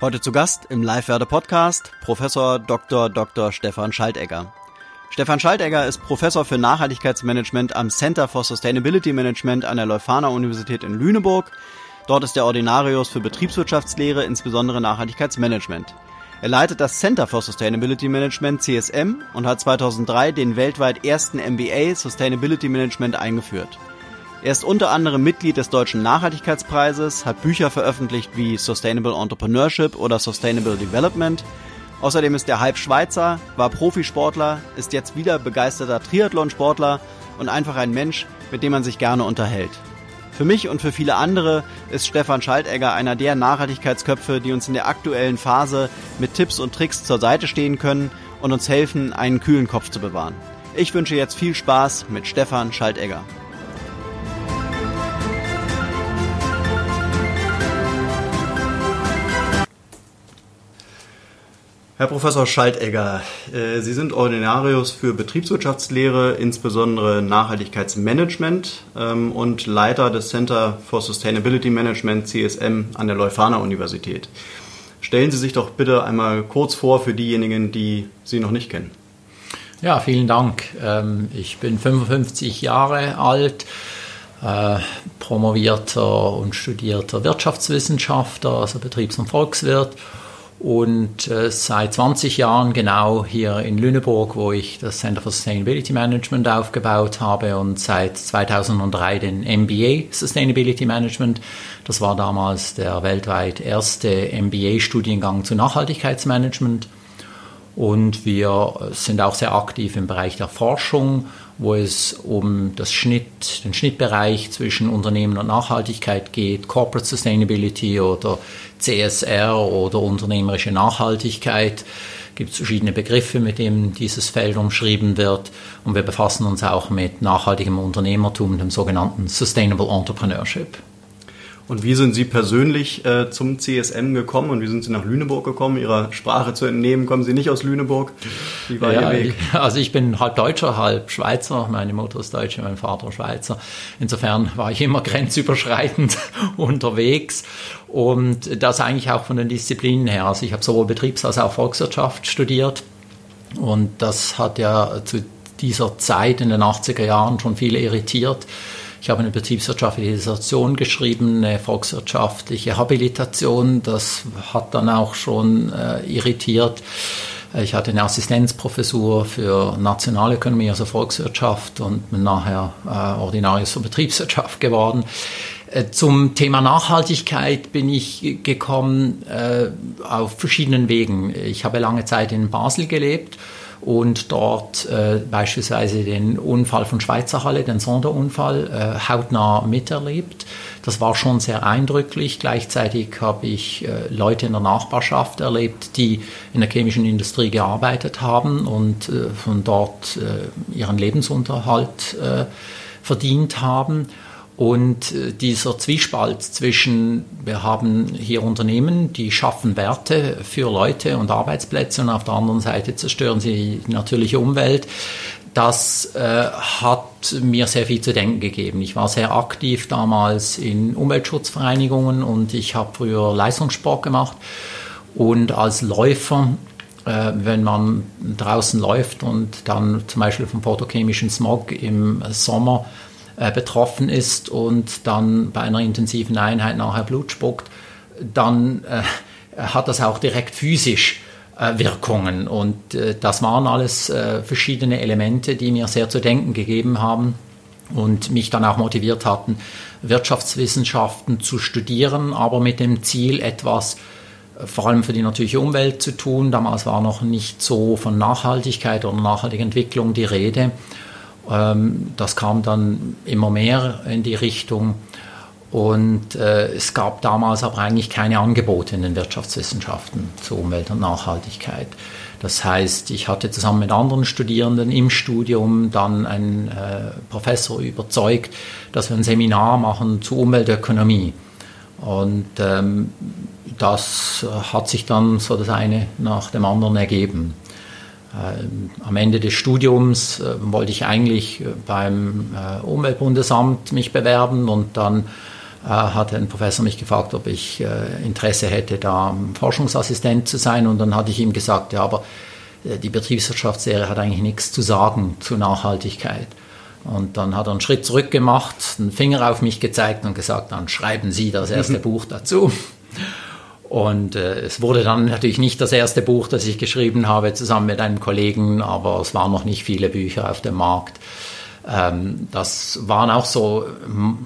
Heute zu Gast im Live-Werde Podcast Professor Dr. Dr. Stefan Schaltegger. Stefan Schaltegger ist Professor für Nachhaltigkeitsmanagement am Center for Sustainability Management an der Leuphana Universität in Lüneburg. Dort ist er Ordinarius für Betriebswirtschaftslehre, insbesondere Nachhaltigkeitsmanagement. Er leitet das Center for Sustainability Management CSM und hat 2003 den weltweit ersten MBA Sustainability Management eingeführt. Er ist unter anderem Mitglied des Deutschen Nachhaltigkeitspreises, hat Bücher veröffentlicht wie Sustainable Entrepreneurship oder Sustainable Development. Außerdem ist er halb Schweizer, war Profisportler, ist jetzt wieder begeisterter Triathlonsportler und einfach ein Mensch, mit dem man sich gerne unterhält. Für mich und für viele andere ist Stefan Schaltegger einer der Nachhaltigkeitsköpfe, die uns in der aktuellen Phase mit Tipps und Tricks zur Seite stehen können und uns helfen, einen kühlen Kopf zu bewahren. Ich wünsche jetzt viel Spaß mit Stefan Schaltegger. Herr Professor Schaltegger, äh, Sie sind Ordinarius für Betriebswirtschaftslehre, insbesondere Nachhaltigkeitsmanagement ähm, und Leiter des Center for Sustainability Management CSM an der Leuphana Universität. Stellen Sie sich doch bitte einmal kurz vor für diejenigen, die Sie noch nicht kennen. Ja, vielen Dank. Ähm, ich bin 55 Jahre alt, äh, promovierter und studierter Wirtschaftswissenschaftler, also Betriebs- und Volkswirt und äh, seit 20 Jahren genau hier in Lüneburg, wo ich das Center for Sustainability Management aufgebaut habe und seit 2003 den MBA Sustainability Management. Das war damals der weltweit erste MBA-Studiengang zu Nachhaltigkeitsmanagement. Und wir sind auch sehr aktiv im Bereich der Forschung, wo es um das Schnitt, den Schnittbereich zwischen Unternehmen und Nachhaltigkeit geht, Corporate Sustainability oder CSR oder unternehmerische Nachhaltigkeit. Es gibt verschiedene Begriffe, mit denen dieses Feld umschrieben wird. Und wir befassen uns auch mit nachhaltigem Unternehmertum, dem sogenannten Sustainable Entrepreneurship. Und wie sind Sie persönlich äh, zum CSM gekommen und wie sind Sie nach Lüneburg gekommen? Ihrer Sprache zu entnehmen, kommen Sie nicht aus Lüneburg? Wie war ja, Ihr Weg? Also ich bin halb Deutscher, halb Schweizer. Meine Mutter ist Deutsche, mein Vater Schweizer. Insofern war ich immer grenzüberschreitend unterwegs und das eigentlich auch von den Disziplinen her. Also ich habe sowohl Betriebs- als auch Volkswirtschaft studiert und das hat ja zu dieser Zeit in den 80er Jahren schon viele irritiert ich habe eine betriebswirtschaftliche Dissertation geschrieben, eine volkswirtschaftliche Habilitation. Das hat dann auch schon äh, irritiert. Ich hatte eine Assistenzprofessur für Nationalökonomie, also Volkswirtschaft und bin nachher äh, Ordinarius für Betriebswirtschaft geworden. Äh, zum Thema Nachhaltigkeit bin ich gekommen äh, auf verschiedenen Wegen. Ich habe lange Zeit in Basel gelebt und dort äh, beispielsweise den Unfall von Schweizer Halle, den Sonderunfall, äh, hautnah miterlebt. Das war schon sehr eindrücklich. Gleichzeitig habe ich äh, Leute in der Nachbarschaft erlebt, die in der chemischen Industrie gearbeitet haben und äh, von dort äh, ihren Lebensunterhalt äh, verdient haben. Und äh, dieser Zwiespalt zwischen, wir haben hier Unternehmen, die schaffen Werte für Leute und Arbeitsplätze und auf der anderen Seite zerstören sie die natürliche Umwelt, das äh, hat mir sehr viel zu denken gegeben. Ich war sehr aktiv damals in Umweltschutzvereinigungen und ich habe früher Leistungssport gemacht. Und als Läufer äh, wenn man draußen läuft und dann zum Beispiel vom photochemischen Smog im Sommer äh, betroffen ist und dann bei einer intensiven Einheit nachher Blut spuckt, dann äh, hat das auch direkt physisch äh, Wirkungen. Und äh, das waren alles äh, verschiedene Elemente, die mir sehr zu denken gegeben haben und mich dann auch motiviert hatten, Wirtschaftswissenschaften zu studieren, aber mit dem Ziel, etwas vor allem für die natürliche Umwelt zu tun. Damals war noch nicht so von Nachhaltigkeit oder nachhaltiger Entwicklung die Rede. Ähm, das kam dann immer mehr in die Richtung. Und äh, es gab damals aber eigentlich keine Angebote in den Wirtschaftswissenschaften zur Umwelt- und Nachhaltigkeit. Das heißt, ich hatte zusammen mit anderen Studierenden im Studium dann einen äh, Professor überzeugt, dass wir ein Seminar machen zur Umweltökonomie. Und ähm, das hat sich dann so das eine nach dem anderen ergeben. Ähm, am Ende des Studiums äh, wollte ich eigentlich äh, beim äh, Umweltbundesamt mich bewerben und dann äh, hat ein Professor mich gefragt, ob ich äh, Interesse hätte, da Forschungsassistent zu sein. Und dann hatte ich ihm gesagt, ja, aber äh, die Betriebswirtschaftslehre hat eigentlich nichts zu sagen zu Nachhaltigkeit. Und dann hat er einen Schritt zurück gemacht, einen Finger auf mich gezeigt und gesagt, dann schreiben Sie das erste Buch dazu. Und äh, es wurde dann natürlich nicht das erste Buch, das ich geschrieben habe, zusammen mit einem Kollegen, aber es waren noch nicht viele Bücher auf dem Markt. Ähm, das waren auch so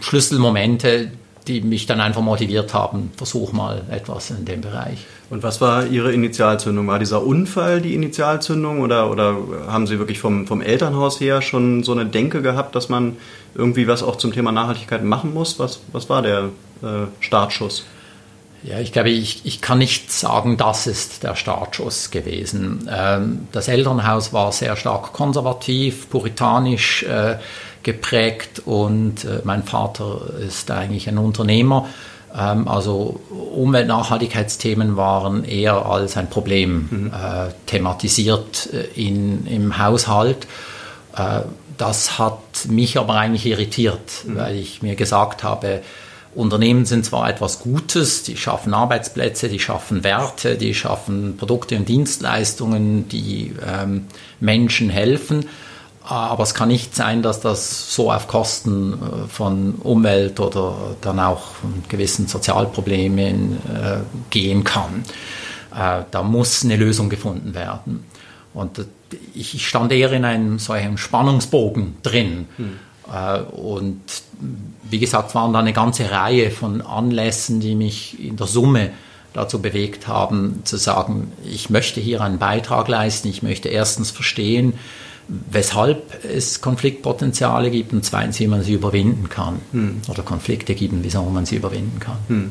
Schlüsselmomente, die mich dann einfach motiviert haben, versuch mal etwas in dem Bereich. Und was war Ihre Initialzündung? War dieser Unfall die Initialzündung oder, oder haben Sie wirklich vom, vom Elternhaus her schon so eine Denke gehabt, dass man irgendwie was auch zum Thema Nachhaltigkeit machen muss? Was, was war der äh, Startschuss? Ja, ich glaube, ich, ich kann nicht sagen, das ist der Startschuss gewesen. Ähm, das Elternhaus war sehr stark konservativ, puritanisch äh, geprägt und äh, mein Vater ist eigentlich ein Unternehmer. Ähm, also Umweltnachhaltigkeitsthemen waren eher als ein Problem mhm. äh, thematisiert in, im Haushalt. Das hat mich aber eigentlich irritiert, mhm. weil ich mir gesagt habe, Unternehmen sind zwar etwas Gutes, die schaffen Arbeitsplätze, die schaffen Werte, die schaffen Produkte und Dienstleistungen, die ähm, Menschen helfen, aber es kann nicht sein, dass das so auf Kosten äh, von Umwelt oder dann auch von gewissen Sozialproblemen äh, gehen kann. Äh, da muss eine Lösung gefunden werden. Und äh, ich stand eher in einem solchen Spannungsbogen drin. Hm. Und wie gesagt, waren da eine ganze Reihe von Anlässen, die mich in der Summe dazu bewegt haben, zu sagen, ich möchte hier einen Beitrag leisten, ich möchte erstens verstehen, weshalb es Konfliktpotenziale gibt und zweitens, wie man sie überwinden kann. Hm. Oder Konflikte gibt und wieso man sie überwinden kann. Hm.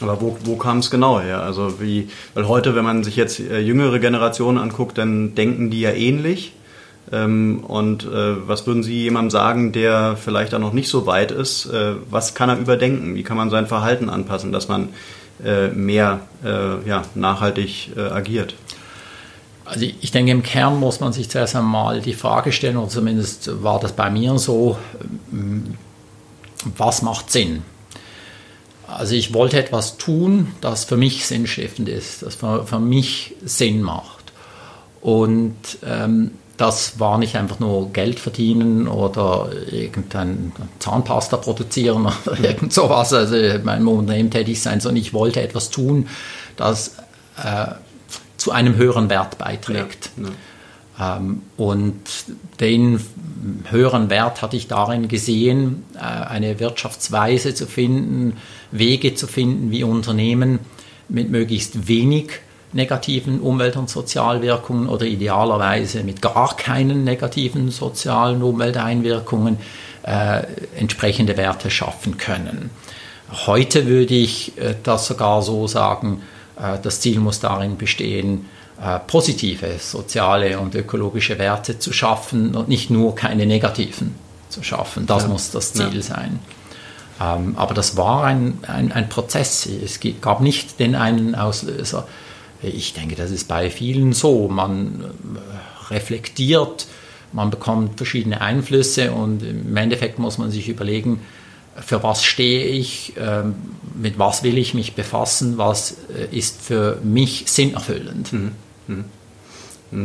Aber wo, wo kam es genau her? Also wie, weil heute, wenn man sich jetzt äh, jüngere Generationen anguckt, dann denken die ja ähnlich. Ähm, und äh, was würden Sie jemandem sagen, der vielleicht da noch nicht so weit ist? Äh, was kann er überdenken? Wie kann man sein Verhalten anpassen, dass man äh, mehr ja, nachhaltig agiert? Also ich denke, im Kern muss man sich zuerst einmal die Frage stellen, oder zumindest war das bei mir so, ähm, was macht Sinn? Also ich wollte etwas tun, das für mich sinnstiftend ist, das für, für mich Sinn macht. Und ähm, das war nicht einfach nur Geld verdienen oder irgendein Zahnpasta produzieren oder irgend sowas, also in meinem Unternehmen tätig sein, sondern ich wollte etwas tun, das äh, zu einem höheren Wert beiträgt. Ja, ja. Ähm, und den höheren Wert hatte ich darin gesehen, äh, eine Wirtschaftsweise zu finden, Wege zu finden, wie Unternehmen mit möglichst wenig negativen Umwelt- und Sozialwirkungen oder idealerweise mit gar keinen negativen sozialen Umwelteinwirkungen äh, entsprechende Werte schaffen können. Heute würde ich äh, das sogar so sagen, äh, das Ziel muss darin bestehen, äh, positive soziale und ökologische Werte zu schaffen und nicht nur keine negativen zu schaffen. Das ja. muss das Ziel ja. sein. Ähm, aber das war ein, ein, ein, Prozess. Es gab nicht den einen Auslöser. Ich denke, das ist bei vielen so. Man äh, reflektiert, man bekommt verschiedene Einflüsse und im Endeffekt muss man sich überlegen, für was stehe ich, ähm, mit was will ich mich befassen, was äh, ist für mich sinnerfüllend. Mhm. Mhm.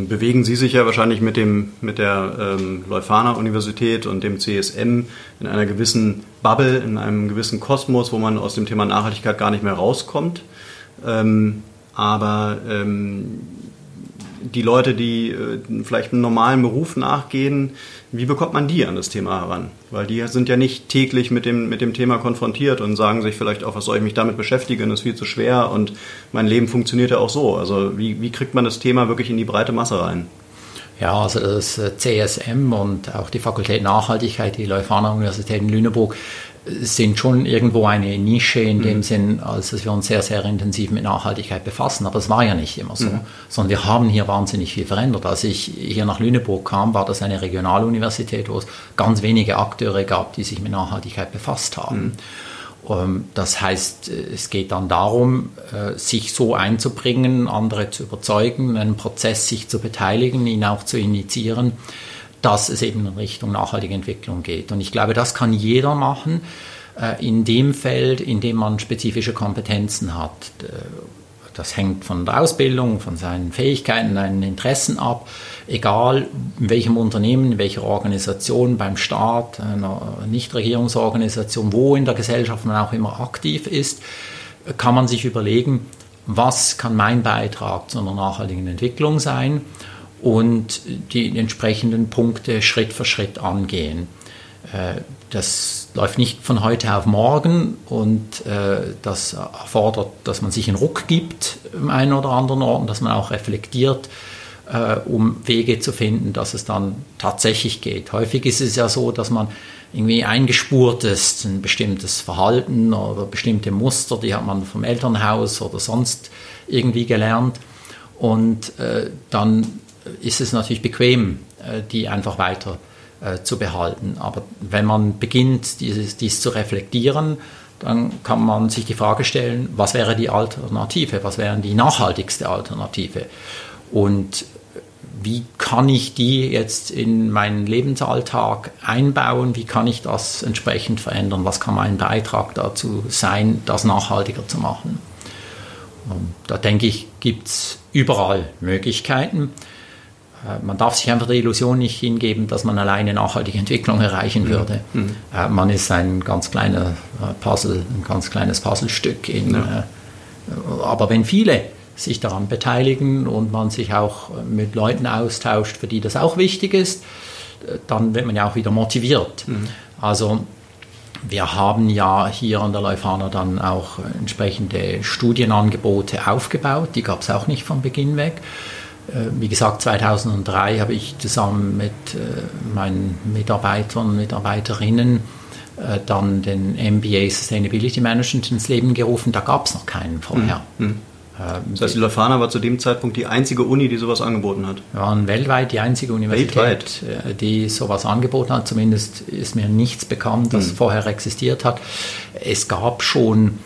Bewegen Sie sich ja wahrscheinlich mit, dem, mit der ähm, Leuphana Universität und dem CSM in einer gewissen Bubble, in einem gewissen Kosmos, wo man aus dem Thema Nachhaltigkeit gar nicht mehr rauskommt. Ähm, aber ähm, die Leute, die äh, vielleicht einem normalen Beruf nachgehen, wie bekommt man die an das Thema heran? Weil die sind ja nicht täglich mit dem, mit dem Thema konfrontiert und sagen sich vielleicht auch, was soll ich mich damit beschäftigen, das ist viel zu schwer und mein Leben funktioniert ja auch so. Also wie, wie kriegt man das Thema wirklich in die breite Masse rein? Ja, also das äh, CSM und auch die Fakultät Nachhaltigkeit, die Leuphana Universität in Lüneburg, sind schon irgendwo eine Nische in dem mhm. Sinn, als dass wir uns sehr, sehr intensiv mit Nachhaltigkeit befassen. Aber es war ja nicht immer so, mhm. sondern wir haben hier wahnsinnig viel verändert. Als ich hier nach Lüneburg kam, war das eine Regionaluniversität, wo es ganz wenige Akteure gab, die sich mit Nachhaltigkeit befasst haben. Mhm. Ähm, das heißt, es geht dann darum, äh, sich so einzubringen, andere zu überzeugen, einen Prozess sich zu beteiligen, ihn auch zu initiieren, dass es eben in Richtung nachhaltige Entwicklung geht. Und ich glaube, das kann jeder machen. äh, in dem Feld, in dem man spezifische Kompetenzen hat. Das hängt von der Ausbildung, von seinen Fähigkeiten, seinen Interessen ab. Egal in welchem Unternehmen, in welcher Organisation, beim Staat, einer Nichtregierungsorganisation, wo in der Gesellschaft man auch immer aktiv ist, kann man sich überlegen, was kann mein Beitrag zu einer nachhaltigen Entwicklung sein und die entsprechenden Punkte Schritt für Schritt angehen. Äh, das läuft nicht von heute auf morgen und äh, das erfordert, dass man sich einen Ruck gibt im einen oder anderen Ort und dass man auch reflektiert, äh, um Wege zu finden, dass es dann tatsächlich geht. Häufig ist es ja so, dass man irgendwie eingespurt ist, ein bestimmtes Verhalten oder bestimmte Muster, die hat man vom Elternhaus oder sonst irgendwie gelernt und dann ist es natürlich bequem, äh, die einfach weiter äh, zu behalten. Aber wenn man beginnt, dieses, dies zu reflektieren, dann kann man sich die Frage stellen, was wäre die Alternative, was wäre die nachhaltigste Alternative und wie kann ich die jetzt in meinen Lebensalltag einbauen, wie kann ich das entsprechend verändern, was kann mein Beitrag dazu sein, das nachhaltiger zu machen. Und da denke ich, gibt es überall Möglichkeiten. Äh, man darf sich einfach der Illusion nicht hingeben, dass man alleine nachhaltige Entwicklung erreichen mhm. würde. Mhm. Man ist ein ganz kleiner äh, Puzzle, ein ganz kleines Puzzlestück. In, ja. Aber wenn viele sich daran beteiligen und man sich auch mit Leuten austauscht, für die das auch wichtig ist, dann wird man ja auch wieder motiviert. Mhm. Also wir haben ja hier an der Leuphana dann auch entsprechende Studienangebote aufgebaut, die gab es auch nicht von Beginn weg. Äh, wie gesagt, 2003 habe ich zusammen mit äh, meinen Mitarbeitern und Mitarbeiterinnen äh, dann den MBA Sustainability Management ins Leben gerufen. Da gab es noch keinen vorher. Mhm. mhm. Das heißt, die Leuphana war zu dem Zeitpunkt die einzige Uni, die sowas angeboten hat? Wir waren weltweit die einzige Universität, weltweit. die sowas angeboten hat. Zumindest ist mir nichts bekannt, das mhm. vorher existiert hat. Es gab schon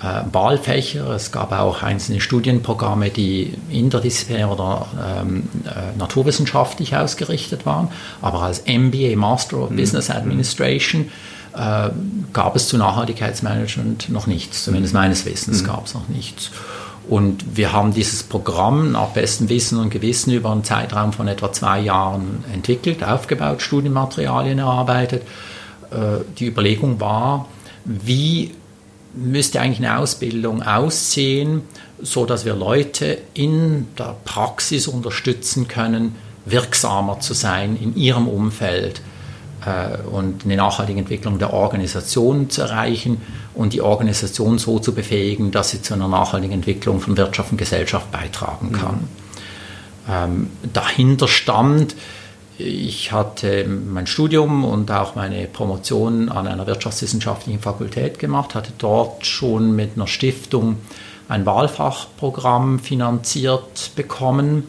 Wahlfächer. Es gab auch einzelne Studienprogramme, die interdisziplinär oder ähm, äh, naturwissenschaftlich ausgerichtet waren. Aber als MBA, Master of mhm. Business Administration, äh, gab es zu Nachhaltigkeitsmanagement noch nichts. Zumindest mhm. meines Wissens mhm. gab es noch nichts. Und wir haben dieses Programm nach bestem Wissen und Gewissen über einen Zeitraum von etwa zwei Jahren entwickelt, aufgebaut, Studienmaterialien erarbeitet. Äh, die Überlegung war, wie müsste eigentlich eine Ausbildung aussehen, so dass wir Leute in der Praxis unterstützen können, wirksamer zu sein in ihrem Umfeld äh, und eine nachhaltige Entwicklung der Organisation zu erreichen und die Organisation so zu befähigen, dass sie zu einer nachhaltigen Entwicklung von Wirtschaft und Gesellschaft beitragen kann. Mhm. Ähm, dahinter stand, ich hatte mein Studium und auch meine Promotion an einer wirtschaftswissenschaftlichen Fakultät gemacht, hatte dort schon mit einer Stiftung ein Wahlfachprogramm finanziert bekommen,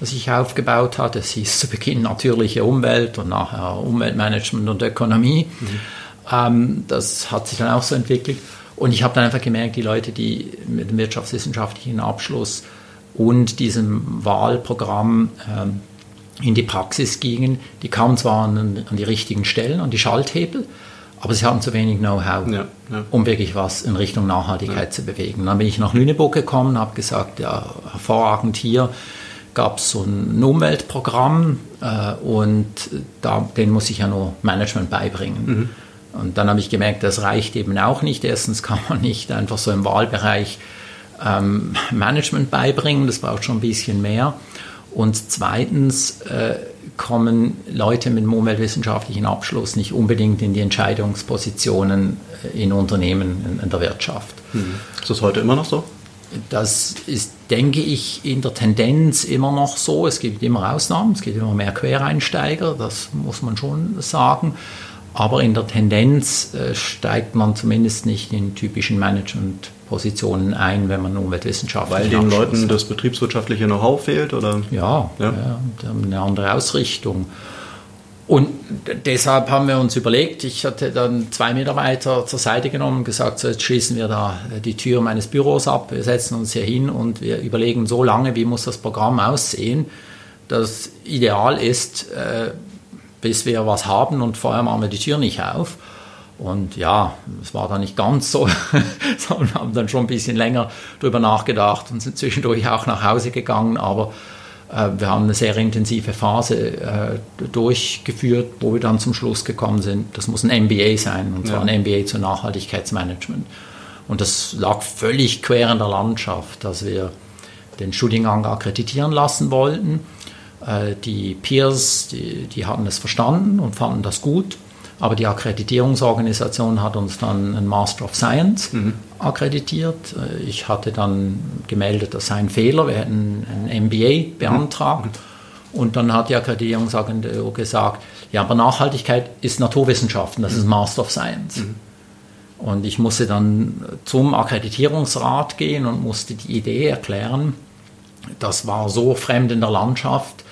das ich aufgebaut hatte. Es hieß zu Beginn natürliche Umwelt und nachher Umweltmanagement und Ökonomie. Mhm. Ähm, das hat sich dann auch so entwickelt. Und ich habe dann einfach gemerkt, die Leute, die mit dem wirtschaftswissenschaftlichen Abschluss und diesem Wahlprogramm ähm, in die Praxis gingen, die kamen zwar an, an die richtigen Stellen, an die Schalthebel, aber sie hatten zu wenig Know-how, ja, ja. um wirklich was in Richtung Nachhaltigkeit ja. zu bewegen. Dann bin ich nach Lüneburg gekommen, habe gesagt, ja, hervorragend hier gab es so ein Umweltprogramm äh, und da, den muss ich ja nur Management beibringen. Mhm. Und dann habe ich gemerkt, das reicht eben auch nicht. Erstens kann man nicht einfach so im Wahlbereich ähm, Management beibringen, das braucht schon ein bisschen mehr. Und zweitens äh, kommen Leute mit einem umweltwissenschaftlichen Abschluss nicht unbedingt in die Entscheidungspositionen äh, in Unternehmen, in, in der Wirtschaft. Mhm. Ist das heute immer noch so? Das ist, denke ich, in der Tendenz immer noch so. Es gibt immer Ausnahmen, es gibt immer mehr Quereinsteiger, das muss man schon sagen. Aber in der Tendenz äh, steigt man zumindest nicht in typischen Management-Positionen ein, wenn man Umweltwissenschaftler Weil den Leuten das betriebswirtschaftliche Know-how fehlt? Oder? Ja, ja. ja, eine andere Ausrichtung. Und deshalb haben wir uns überlegt, ich hatte dann zwei Mitarbeiter zur Seite genommen und gesagt, so jetzt schließen wir da die Tür meines Büros ab, wir setzen uns hier hin und wir überlegen so lange, wie muss das Programm aussehen. Das Ideal ist, äh, bis wir was haben und vorher machen wir die Tür nicht auf. Und ja, es war dann nicht ganz so, sondern haben dann schon ein bisschen länger darüber nachgedacht und sind zwischendurch auch nach Hause gegangen. Aber äh, wir haben eine sehr intensive Phase äh, durchgeführt, wo wir dann zum Schluss gekommen sind, das muss ein MBA sein, und zwar ja. ein MBA zu Nachhaltigkeitsmanagement. Und das lag völlig quer in der Landschaft, dass wir den Studiengang akkreditieren lassen wollten. Äh, die Peers, die, die hatten es verstanden und fanden das gut. Aber die Akkreditierungsorganisation hat uns dann einen Master of Science mhm. akkreditiert. Äh, ich hatte dann gemeldet, das sei ein Fehler. Wir hätten ein MBA beantragt. Mhm. Und dann hat die Akkreditierungsagentur gesagt, ja, aber Nachhaltigkeit ist Naturwissenschaften, das ist mhm. Master of Science. Mhm. Und ich musste dann zum Akkreditierungsrat gehen und musste die Idee erklären. Das war so fremd in der Landschaft,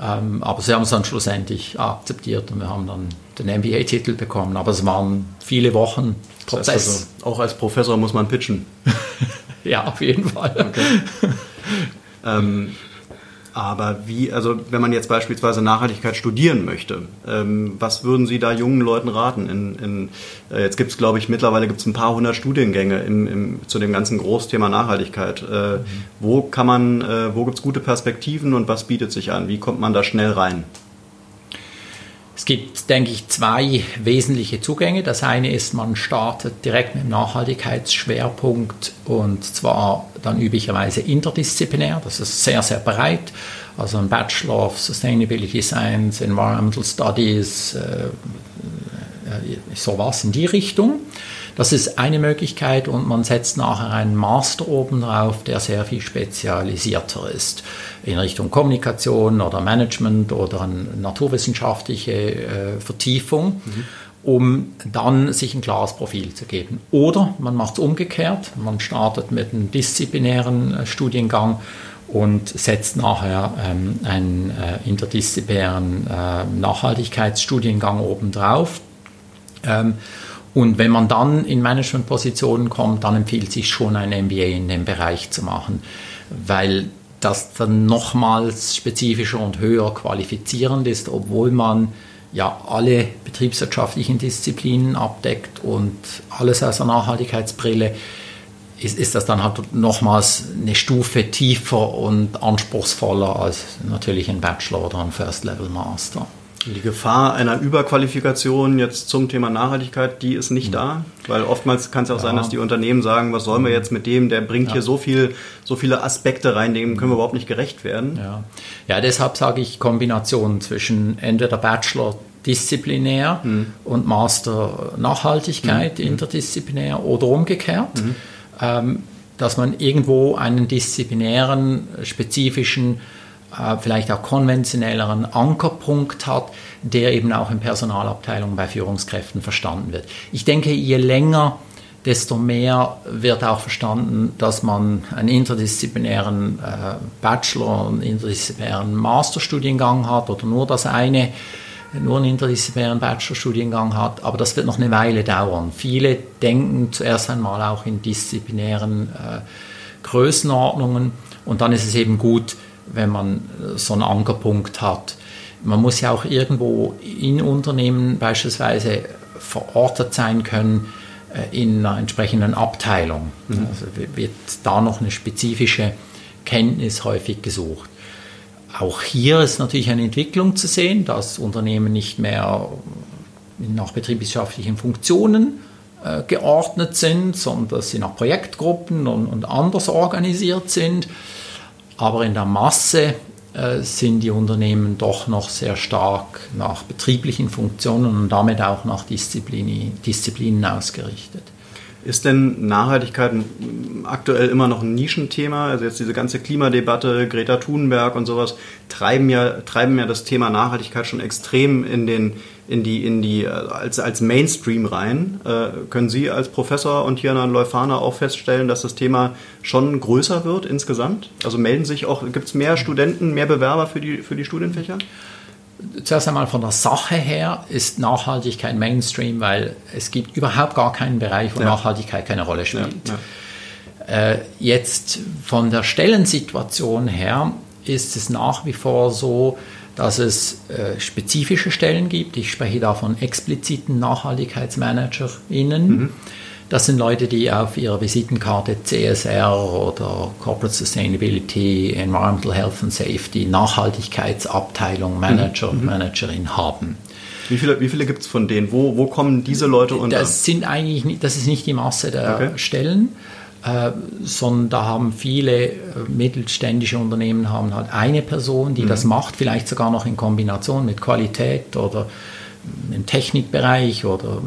ähm, aber sie haben es dann schlussendlich akzeptiert und wir haben dann den MBA-Titel bekommen. Aber es waren viele Wochen Prozess. Das heißt also, auch als Professor muss man pitchen. ja, auf jeden Fall. Okay. ähm, aber wie, also wenn man jetzt beispielsweise Nachhaltigkeit studieren möchte, ähm, was würden Sie da jungen Leuten raten? In, in, äh, jetzt gibt es, glaube ich, mittlerweile gibt es ein paar hundert Studiengänge im, im, zu dem ganzen Großthema Nachhaltigkeit. Äh, mhm. Wo kann man, äh, wo gibt es gute Perspektiven und was bietet sich an? Wie kommt man da schnell rein? Es gibt, denke ich, zwei wesentliche Zugänge. Das eine ist, man startet direkt mit dem Nachhaltigkeitsschwerpunkt und zwar dann üblicherweise interdisziplinär. Das ist sehr, sehr breit. Also ein Bachelor of Sustainability Science, Environmental Studies, äh, äh, sowas in die Richtung. Das ist eine Möglichkeit und man setzt nachher einen Master oben drauf, der sehr viel spezialisierter ist in Richtung Kommunikation oder Management oder eine naturwissenschaftliche äh, Vertiefung. Mhm um dann sich ein klares Profil zu geben. Oder man macht es umgekehrt, man startet mit einem disziplinären äh, Studiengang und setzt nachher ähm, einen äh, interdisziplinären äh, Nachhaltigkeitsstudiengang obendrauf. Ähm, und wenn man dann in Managementpositionen kommt, dann empfiehlt sich schon ein MBA in dem Bereich zu machen, weil das dann nochmals spezifischer und höher qualifizierend ist, obwohl man ja alle betriebswirtschaftlichen Disziplinen abdeckt und alles aus der Nachhaltigkeitsbrille, ist, ist das dann halt nochmals eine Stufe tiefer und anspruchsvoller als natürlich ein Bachelor oder ein First Level Master. Die Gefahr einer Überqualifikation jetzt zum Thema Nachhaltigkeit, die ist nicht mhm. da, weil oftmals kann es auch ja. sein, dass die Unternehmen sagen, was sollen wir jetzt mit dem, der bringt ja. hier so viel, so viele Aspekte rein, dem können wir überhaupt nicht gerecht werden. Ja, ja deshalb sage ich Kombination zwischen entweder Bachelor disziplinär mhm. und Master Nachhaltigkeit mhm. interdisziplinär oder umgekehrt, mhm. ähm, dass man irgendwo einen disziplinären, spezifischen äh, vielleicht auch konventionelleren Ankerpunkt hat, der eben auch in Personalabteilungen bei Führungskräften verstanden wird. Ich denke, je länger, desto mehr wird auch verstanden, dass man einen interdisziplinären äh, Bachelor, einen interdisziplinären Masterstudiengang hat oder nur das eine, nur einen interdisziplinären Bachelorstudiengang hat, aber das wird noch eine Weile dauern. Viele denken zuerst einmal auch in disziplinären äh, Größenordnungen und dann ist es eben gut, wenn man äh, so einen Ankerpunkt hat. Man muss ja auch irgendwo in Unternehmen beispielsweise verortet sein können äh, in einer entsprechenden Abteilung. Mhm. Also wird da noch eine spezifische Kenntnis häufig gesucht. Auch hier ist natürlich eine Entwicklung zu sehen, dass Unternehmen nicht mehr nach betriebswirtschaftlichen Funktionen äh, geordnet sind, sondern dass sie nach Projektgruppen und, und anders organisiert sind. Aber in der Masse äh, sind die Unternehmen doch noch sehr stark nach betrieblichen Funktionen und damit auch nach Disziplin, Disziplinen ausgerichtet. Ist denn Nachhaltigkeit aktuell immer noch ein Nischenthema? Also jetzt diese ganze Klimadebatte, Greta Thunberg und sowas treiben ja, treiben ja das Thema Nachhaltigkeit schon extrem in den in die, in die, äh, als, als Mainstream rein. Äh, können Sie als Professor und hier an Leuphana auch feststellen, dass das Thema schon größer wird insgesamt? Also melden sich auch, gibt es mehr Studenten, mehr Bewerber für die, für die Studienfächer? Zuerst einmal von der Sache her ist Nachhaltigkeit Mainstream, weil es gibt überhaupt gar keinen Bereich, wo ja. Nachhaltigkeit keine Rolle spielt. Ja, ja. Äh, jetzt von der Stellensituation her ist es nach wie vor so, dass es äh, spezifische Stellen gibt. Ich spreche da von expliziten NachhaltigkeitsmanagerInnen. Mhm. Das sind Leute, die auf ihrer Visitenkarte CSR oder Corporate Sustainability, Environmental Health and Safety, Nachhaltigkeitsabteilung, Manager, mhm. Managerin haben. Wie viele, wie viele gibt es von denen? Wo, wo kommen diese Leute unter? Das sind eigentlich nicht, das ist nicht die Masse der okay. Stellen, äh, sondern da haben viele äh, mittelständische Unternehmen haben halt eine Person, die mhm. das macht, vielleicht sogar noch in Kombination mit Qualität oder im Technikbereich oder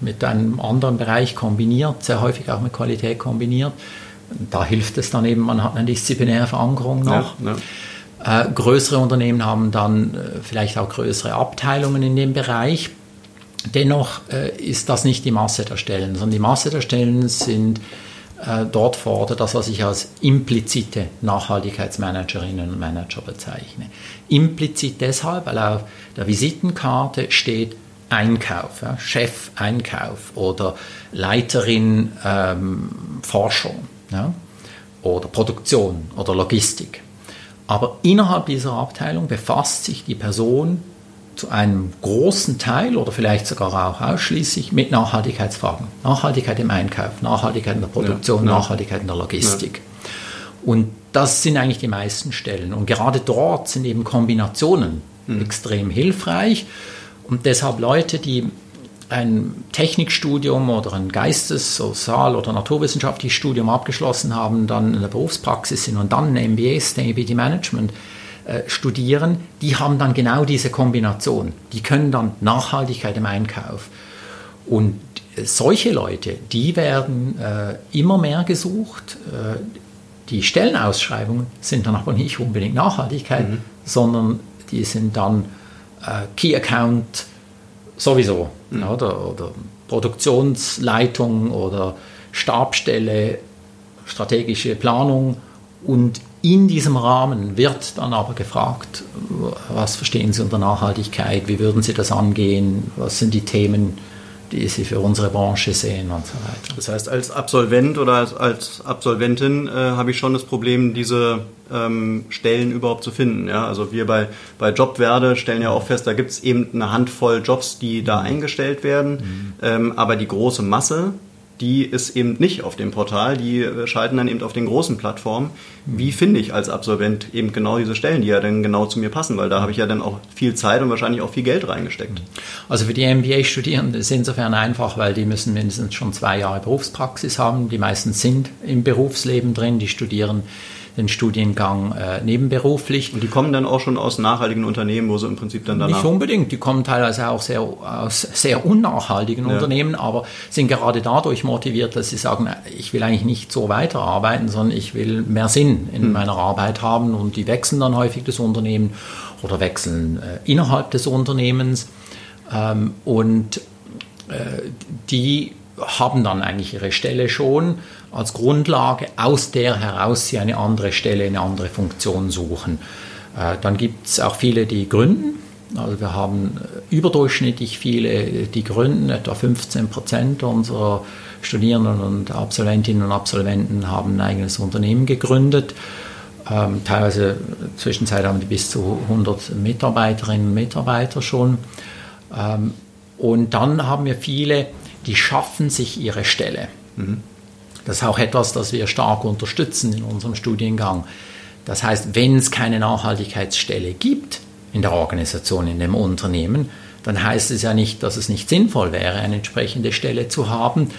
mit einem anderen Bereich kombiniert, sehr häufig auch mit Qualität kombiniert. Da hilft es dann eben, man hat eine disziplinäre Verankerung noch. Ja, ja. Äh, größere Unternehmen haben dann äh, vielleicht auch größere Abteilungen in dem Bereich. Dennoch äh, ist das nicht die Masse der Stellen, sondern die Masse der Stellen sind äh, dort Ort das, was ich als implizite Nachhaltigkeitsmanagerinnen und Manager bezeichne. Implizit deshalb, weil auf der Visitenkarte steht Einkauf, ja, Chef Einkauf oder Leiterin ähm, Forschung ja, oder Produktion oder Logistik. Aber innerhalb dieser Abteilung befasst sich die Person zu einem großen Teil oder vielleicht sogar auch ausschließlich mit Nachhaltigkeitsfragen. Nachhaltigkeit im Einkauf, Nachhaltigkeit in der Produktion, ja, ja. Nachhaltigkeit in der Logistik. Ja. Und das sind eigentlich die meisten Stellen. Und gerade dort sind eben Kombinationen mhm. extrem hilfreich. Und deshalb Leute, die ein Technikstudium oder ein Geistes-, Sozial- oder Naturwissenschaftliches Studium abgeschlossen haben, dann in der Berufspraxis sind und dann ein MBA, Sustainability Management, äh, studieren, die haben dann genau diese Kombination. Die können dann Nachhaltigkeit im Einkauf. Und solche Leute, die werden äh, immer mehr gesucht. Äh, die Stellenausschreibungen sind dann aber nicht unbedingt Nachhaltigkeit, mhm. sondern die sind dann äh, Key Account sowieso mhm. oder, oder Produktionsleitung oder Stabstelle, strategische Planung und in diesem Rahmen wird dann aber gefragt, was verstehen Sie unter Nachhaltigkeit, wie würden Sie das angehen, was sind die Themen, die Sie für unsere Branche sehen und so weiter. Das heißt, als Absolvent oder als, als Absolventin äh, habe ich schon das Problem, diese ähm, Stellen überhaupt zu finden. Ja? Also wir bei, bei Jobwerde stellen ja auch fest, da gibt es eben eine Handvoll Jobs, die da eingestellt werden, mhm. ähm, aber die große Masse die ist eben nicht auf dem Portal, die äh, schalten dann eben auf den großen Plattformen. Wie finde ich als Absolvent eben genau diese Stellen, die ja dann genau zu mir passen, weil da habe ich ja dann auch viel Zeit und wahrscheinlich auch viel Geld reingesteckt. Also für die MBA-Studierenden ist es insofern einfach, weil die müssen mindestens schon zwei Jahre Berufspraxis haben. Die meisten sind im Berufsleben drin, die studieren den Studiengang äh, nebenberuflich. Und die kommen dann auch schon aus nachhaltigen Unternehmen, wo sie im Prinzip dann danach... Nicht unbedingt, die kommen teilweise auch sehr, aus sehr unnachhaltigen ja. Unternehmen, aber sind gerade dadurch motiviert, dass sie sagen, ich will eigentlich nicht so weiterarbeiten, sondern ich will mehr Sinn in hm. meiner Arbeit haben und die wechseln dann häufig das Unternehmen oder wechseln äh, innerhalb des Unternehmens ähm, und äh, die haben dann eigentlich ihre Stelle schon als Grundlage, aus der heraus sie eine andere Stelle, eine andere Funktion suchen. Äh, dann gibt es auch viele, die gründen. Also wir haben äh, überdurchschnittlich viele, die gründen. Etwa 15 Prozent unserer Studierenden und Absolventinnen und Absolventen haben ein eigenes Unternehmen gegründet. Ähm, teilweise zwischenzeit haben die bis zu 100 Mitarbeiterinnen und Mitarbeiter schon. Ähm, und dann haben wir viele, die schaffen sich ihre Stelle. Mhm. Das ist auch etwas, das wir stark unterstützen in unserem Studiengang. Das heißt, wenn es keine Nachhaltigkeitsstelle gibt in der Organisation, in dem Unternehmen, dann heißt es ja nicht, dass es nicht sinnvoll wäre, eine entsprechende Stelle zu haben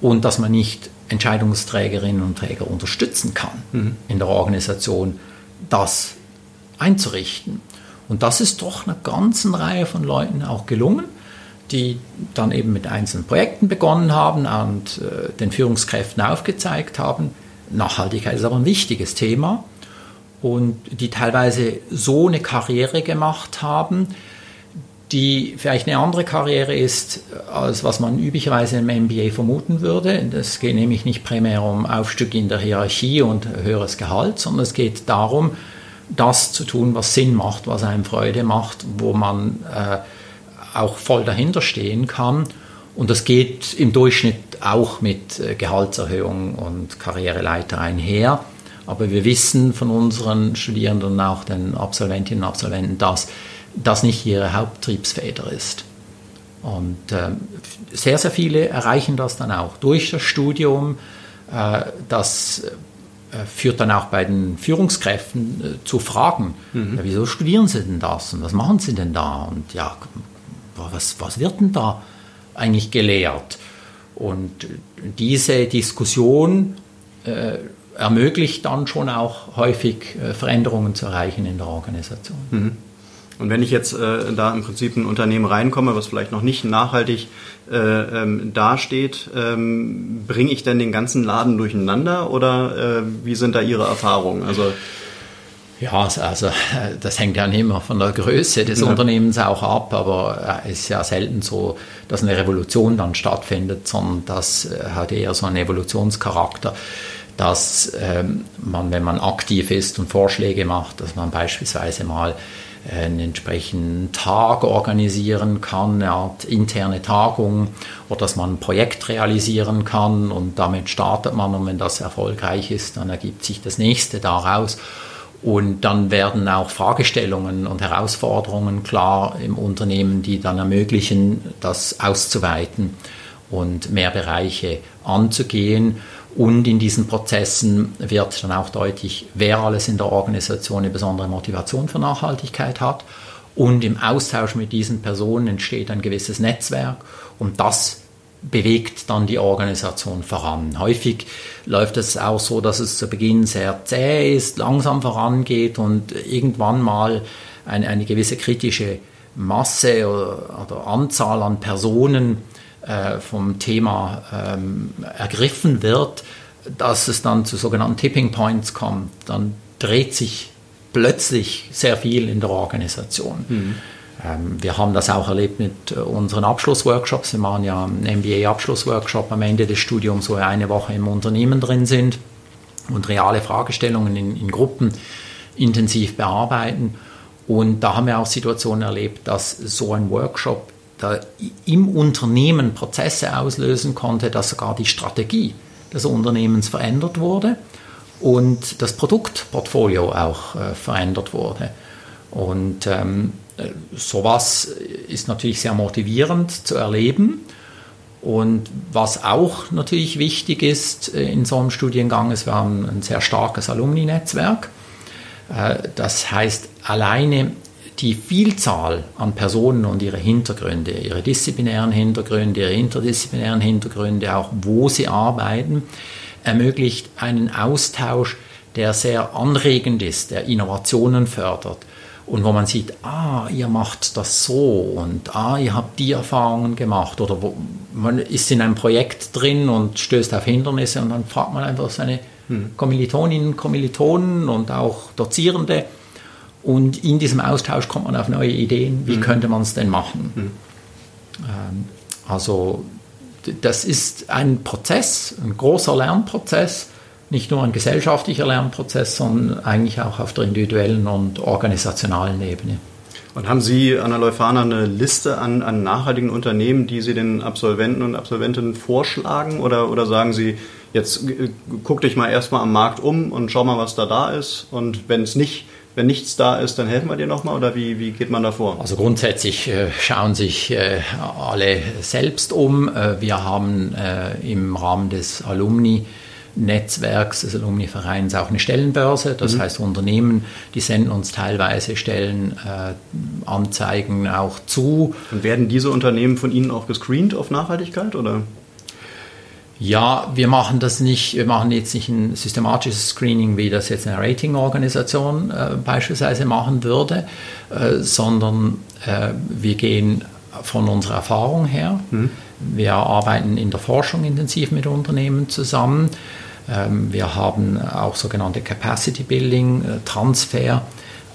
und dass man nicht Entscheidungsträgerinnen und Träger unterstützen kann mhm. in der Organisation, das einzurichten. Und das ist doch einer ganzen Reihe von Leuten auch gelungen die dann eben mit einzelnen Projekten begonnen haben und äh, den Führungskräften aufgezeigt haben. Nachhaltigkeit ist aber ein wichtiges Thema und die teilweise so eine Karriere gemacht haben, die vielleicht eine andere Karriere ist, als was man üblicherweise im MBA vermuten würde. Das geht nämlich nicht primär um Aufstieg in der Hierarchie und höheres Gehalt, sondern es geht darum, das zu tun, was Sinn macht, was einem Freude macht, wo man äh, auch voll dahinter stehen kann. Und das geht im Durchschnitt auch mit äh, Gehaltserhöhung und Karriereleiter einher. Aber wir wissen von unseren Studierenden und auch den Absolventinnen und Absolventen, dass das nicht ihre Haupttriebsfeder ist. Und äh, sehr, sehr viele erreichen das dann auch durch das Studium. Äh, das äh, führt dann auch bei den Führungskräften äh, zu Fragen. Mhm. Ja, wieso studieren sie denn das und was machen sie denn da? Und ja, was, was wird denn da eigentlich gelehrt? Und diese Diskussion äh, ermöglicht dann schon auch häufig äh, Veränderungen zu erreichen in der Organisation. Mhm. Und wenn ich jetzt äh, da im Prinzip ein Unternehmen reinkomme, was vielleicht noch nicht nachhaltig äh, ähm, dasteht, ähm, bringe ich denn den ganzen Laden durcheinander oder äh, wie sind da Ihre Erfahrungen? Also ja, also äh, das hängt ja nicht immer von der Größe des ja. Unternehmens auch ab, aber es ist ja selten so, dass eine Revolution dann stattfindet, sondern das äh, hat eher so einen Evolutionscharakter, dass ähm, man, wenn man aktiv ist und Vorschläge macht, dass man beispielsweise mal einen entsprechenden Tag organisieren kann, eine Art interne Tagung oder dass man ein Projekt realisieren kann und damit startet man und wenn das erfolgreich ist, dann ergibt sich das nächste daraus. Und dann werden auch Fragestellungen und Herausforderungen klar im Unternehmen, die dann ermöglichen, das auszuweiten und mehr Bereiche anzugehen. Und in diesen Prozessen wird dann auch deutlich, wer alles in der Organisation eine besondere Motivation für Nachhaltigkeit hat. Und im Austausch mit diesen Personen entsteht ein gewisses Netzwerk und das bewegt dann die Organisation voran. Häufig läuft es auch so, dass es zu Beginn sehr zäh ist, langsam vorangeht und irgendwann mal eine, eine gewisse kritische Masse oder, oder Anzahl an Personen äh, vom Thema ähm, ergriffen wird, dass es dann zu sogenannten Tipping Points kommt. Dann dreht sich plötzlich sehr viel in der Organisation. Mhm. Ähm, wir haben das auch erlebt mit äh, unseren Abschlussworkshops. Wir machen ja einen MBA-Abschlussworkshop am Ende des Studiums, wo wir eine Woche im Unternehmen drin sind und reale Fragestellungen in, in Gruppen intensiv bearbeiten. Und da haben wir auch Situationen erlebt, dass so ein Workshop im Unternehmen Prozesse auslösen konnte, dass sogar die Strategie des Unternehmens verändert wurde und das Produktportfolio auch äh, verändert wurde. Und ähm, äh, sowas ist natürlich sehr motivierend zu erleben. Und was auch natürlich wichtig ist äh, in so einem Studiengang, ist, wir haben ein sehr starkes Alumni-Netzwerk. Äh, das heißt, alleine die Vielzahl an Personen und ihre Hintergründe, ihre disziplinären Hintergründe, ihre interdisziplinären Hintergründe, auch wo sie arbeiten, ermöglicht einen Austausch, der sehr anregend ist, der Innovationen fördert und wo man sieht, ah, ihr macht das so und ah, ihr habt die Erfahrungen gemacht oder wo, man ist in einem Projekt drin und stößt auf Hindernisse und dann fragt man einfach seine hm. Kommilitoninnen, Kommilitonen und auch Dozierende, und in diesem Austausch kommt man auf neue Ideen, wie mhm. könnte man es denn machen. Mhm. Ähm, also das ist ein Prozess, ein großer Lernprozess, nicht nur ein gesellschaftlicher Lernprozess, sondern eigentlich auch auf der individuellen und organisationalen Ebene. Und haben Sie an der Leuphana eine Liste an, an nachhaltigen Unternehmen, die Sie den Absolventen und Absolventinnen vorschlagen? Oder, oder sagen Sie, jetzt guck dich mal erstmal am Markt um und schau mal, was da da ist. Und wenn es nicht wenn nichts da ist, dann helfen wir dir nochmal oder wie, wie geht man da vor? Also grundsätzlich äh, schauen sich äh, alle selbst um. Äh, wir haben im Rahmen des Alumni Netzwerks des Alumni-Vereins auch eine Stellenbörse. Das mhm. heißt, Unternehmen, die senden uns teilweise Stellenanzeigen äh, auch zu. Und werden diese Unternehmen von Ihnen auch gescreent auf Nachhaltigkeit oder? Ja, wir machen das nicht, wir machen jetzt nicht ein systematisches Screening, wie das jetzt eine Ratingorganisation äh, beispielsweise machen würde, äh, sondern äh, wir gehen von unserer Erfahrung her. Mhm. Wir arbeiten in der Forschung intensiv mit Unternehmen zusammen. Ähm, wir haben auch sogenannte Capacity Building, äh, Transfer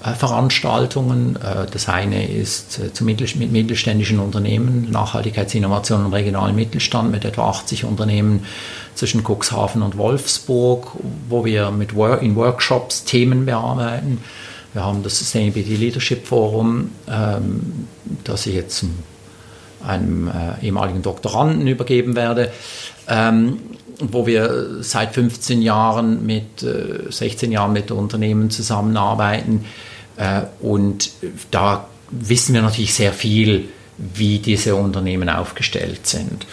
äh, Veranstaltungen. Äh, das eine ist mit mittelständischen Unternehmen, Nachhaltigkeitsinnovation und regionalen Mittelstand mit etwa 80 Unternehmen zwischen Cuxhaven und Wolfsburg, wo wir mit in Workshops Themen bearbeiten. Wir haben das Sustainability Leadership Forum, ähm, das ich jetzt einem ehemaligen Doktoranden übergeben werde. Ähm, wo wir seit 15 Jahren mit, äh, 16 Jahren mit Unternehmen zusammenarbeiten. Äh, und da wissen wir natürlich sehr viel, wie diese Unternehmen aufgestellt sind.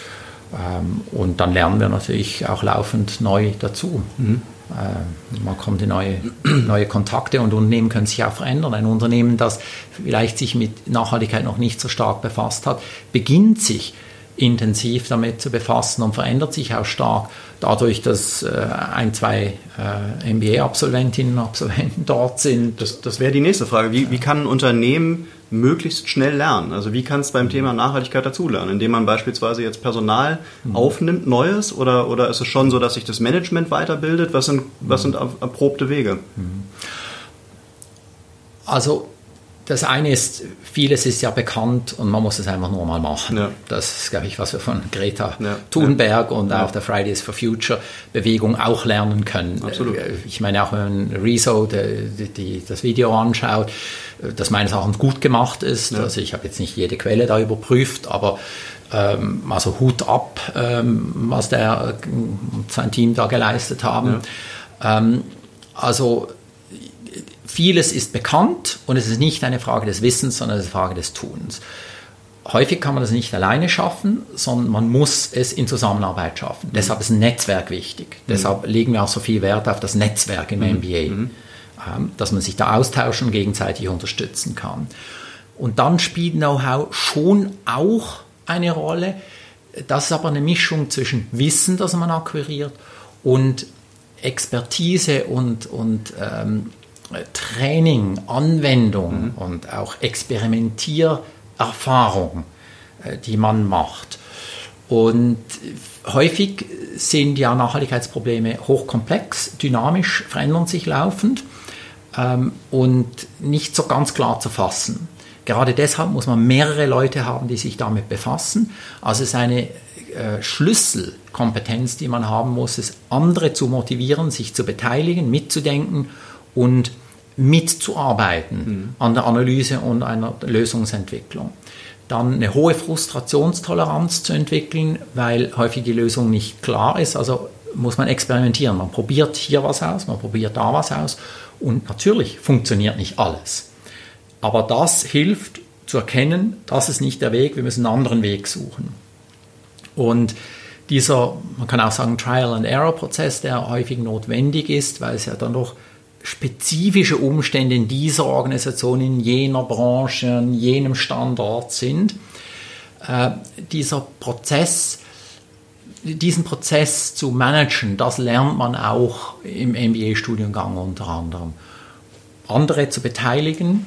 Ähm, und dann lernen wir natürlich auch laufend neu dazu. Mhm. Äh, man kommt in neue, neue Kontakte und Unternehmen können sich auch verändern. Ein Unternehmen, das vielleicht sich mit Nachhaltigkeit noch nicht so stark befasst hat, beginnt sich intensiv damit zu befassen und verändert sich auch stark dadurch, dass äh, ein, zwei äh, MBA-Absolventinnen und Absolventen dort sind. Das, das wäre die nächste Frage. Wie, wie kann ein Unternehmen möglichst schnell lernen? Also wie kann es beim Thema Nachhaltigkeit dazulernen? Indem man beispielsweise jetzt Personal mhm. aufnimmt, Neues? Oder, oder ist es schon so, dass sich das Management weiterbildet? Was sind, was sind erprobte Wege? Mhm. Also das eine ist, vieles ist ja bekannt und man muss es einfach nur mal machen. Ja. Das ist, glaube ich, was wir von Greta ja. Thunberg und ja. auch der Fridays for Future Bewegung auch lernen können. Absolut. Äh, ich meine, auch wenn Rezo die, die, das Video anschaut, äh, das meines Erachtens gut gemacht ist. Also ich habe jetzt nicht jede Quelle da überprüft, aber ähm, also Hut ab, ähm, was der und sein Team da geleistet haben. Ähm, also vieles ist bekannt und es ist nicht eine Frage des Wissens, sondern es ist eine Frage des Tuns. Häufig kann man das nicht alleine schaffen, sondern man muss es in Zusammenarbeit schaffen. Mhm. Deshalb ist ein Netzwerk wichtig. Mhm. Deshalb legen wir auch so viel Wert auf das Netzwerk im mhm. MBA, mhm. ähm, dass man sich da austauschen und gegenseitig unterstützen kann. Und dann spielt Know-how schon auch eine Rolle. Das ist aber eine Mischung zwischen Wissen, das man akquiriert, und Expertise und, und ähm, Training, Anwendung mhm. und auch Experimentiererfahrung, äh, die man macht. Und häufig sind ja Nachhaltigkeitsprobleme hochkomplex, dynamisch, verändern sich laufend ähm, und nicht so ganz klar zu fassen. Gerade deshalb muss man mehrere Leute haben, die sich damit befassen. Also es ist eine äh, Schlüsselkompetenz, die man haben muss, es andere zu motivieren, sich zu beteiligen, mitzudenken und mitzuarbeiten mhm. an der Analyse und einer Lösungsentwicklung. Dann eine hohe Frustrationstoleranz zu entwickeln, weil häufig die Lösung nicht klar ist. Also muss man experimentieren. Man probiert hier was aus, man probiert da was aus und natürlich funktioniert nicht alles. Aber das hilft zu erkennen, das ist nicht der Weg, wir müssen einen anderen Weg suchen. Und dieser, man kann auch sagen, Trial-and-Error-Prozess, der häufig notwendig ist, weil es ja dann doch spezifische Umstände in dieser Organisation, in jener Branche, in jenem Standort sind. Äh, dieser Prozess, diesen Prozess zu managen, das lernt man auch im MBA-Studiengang unter anderem. Andere zu beteiligen,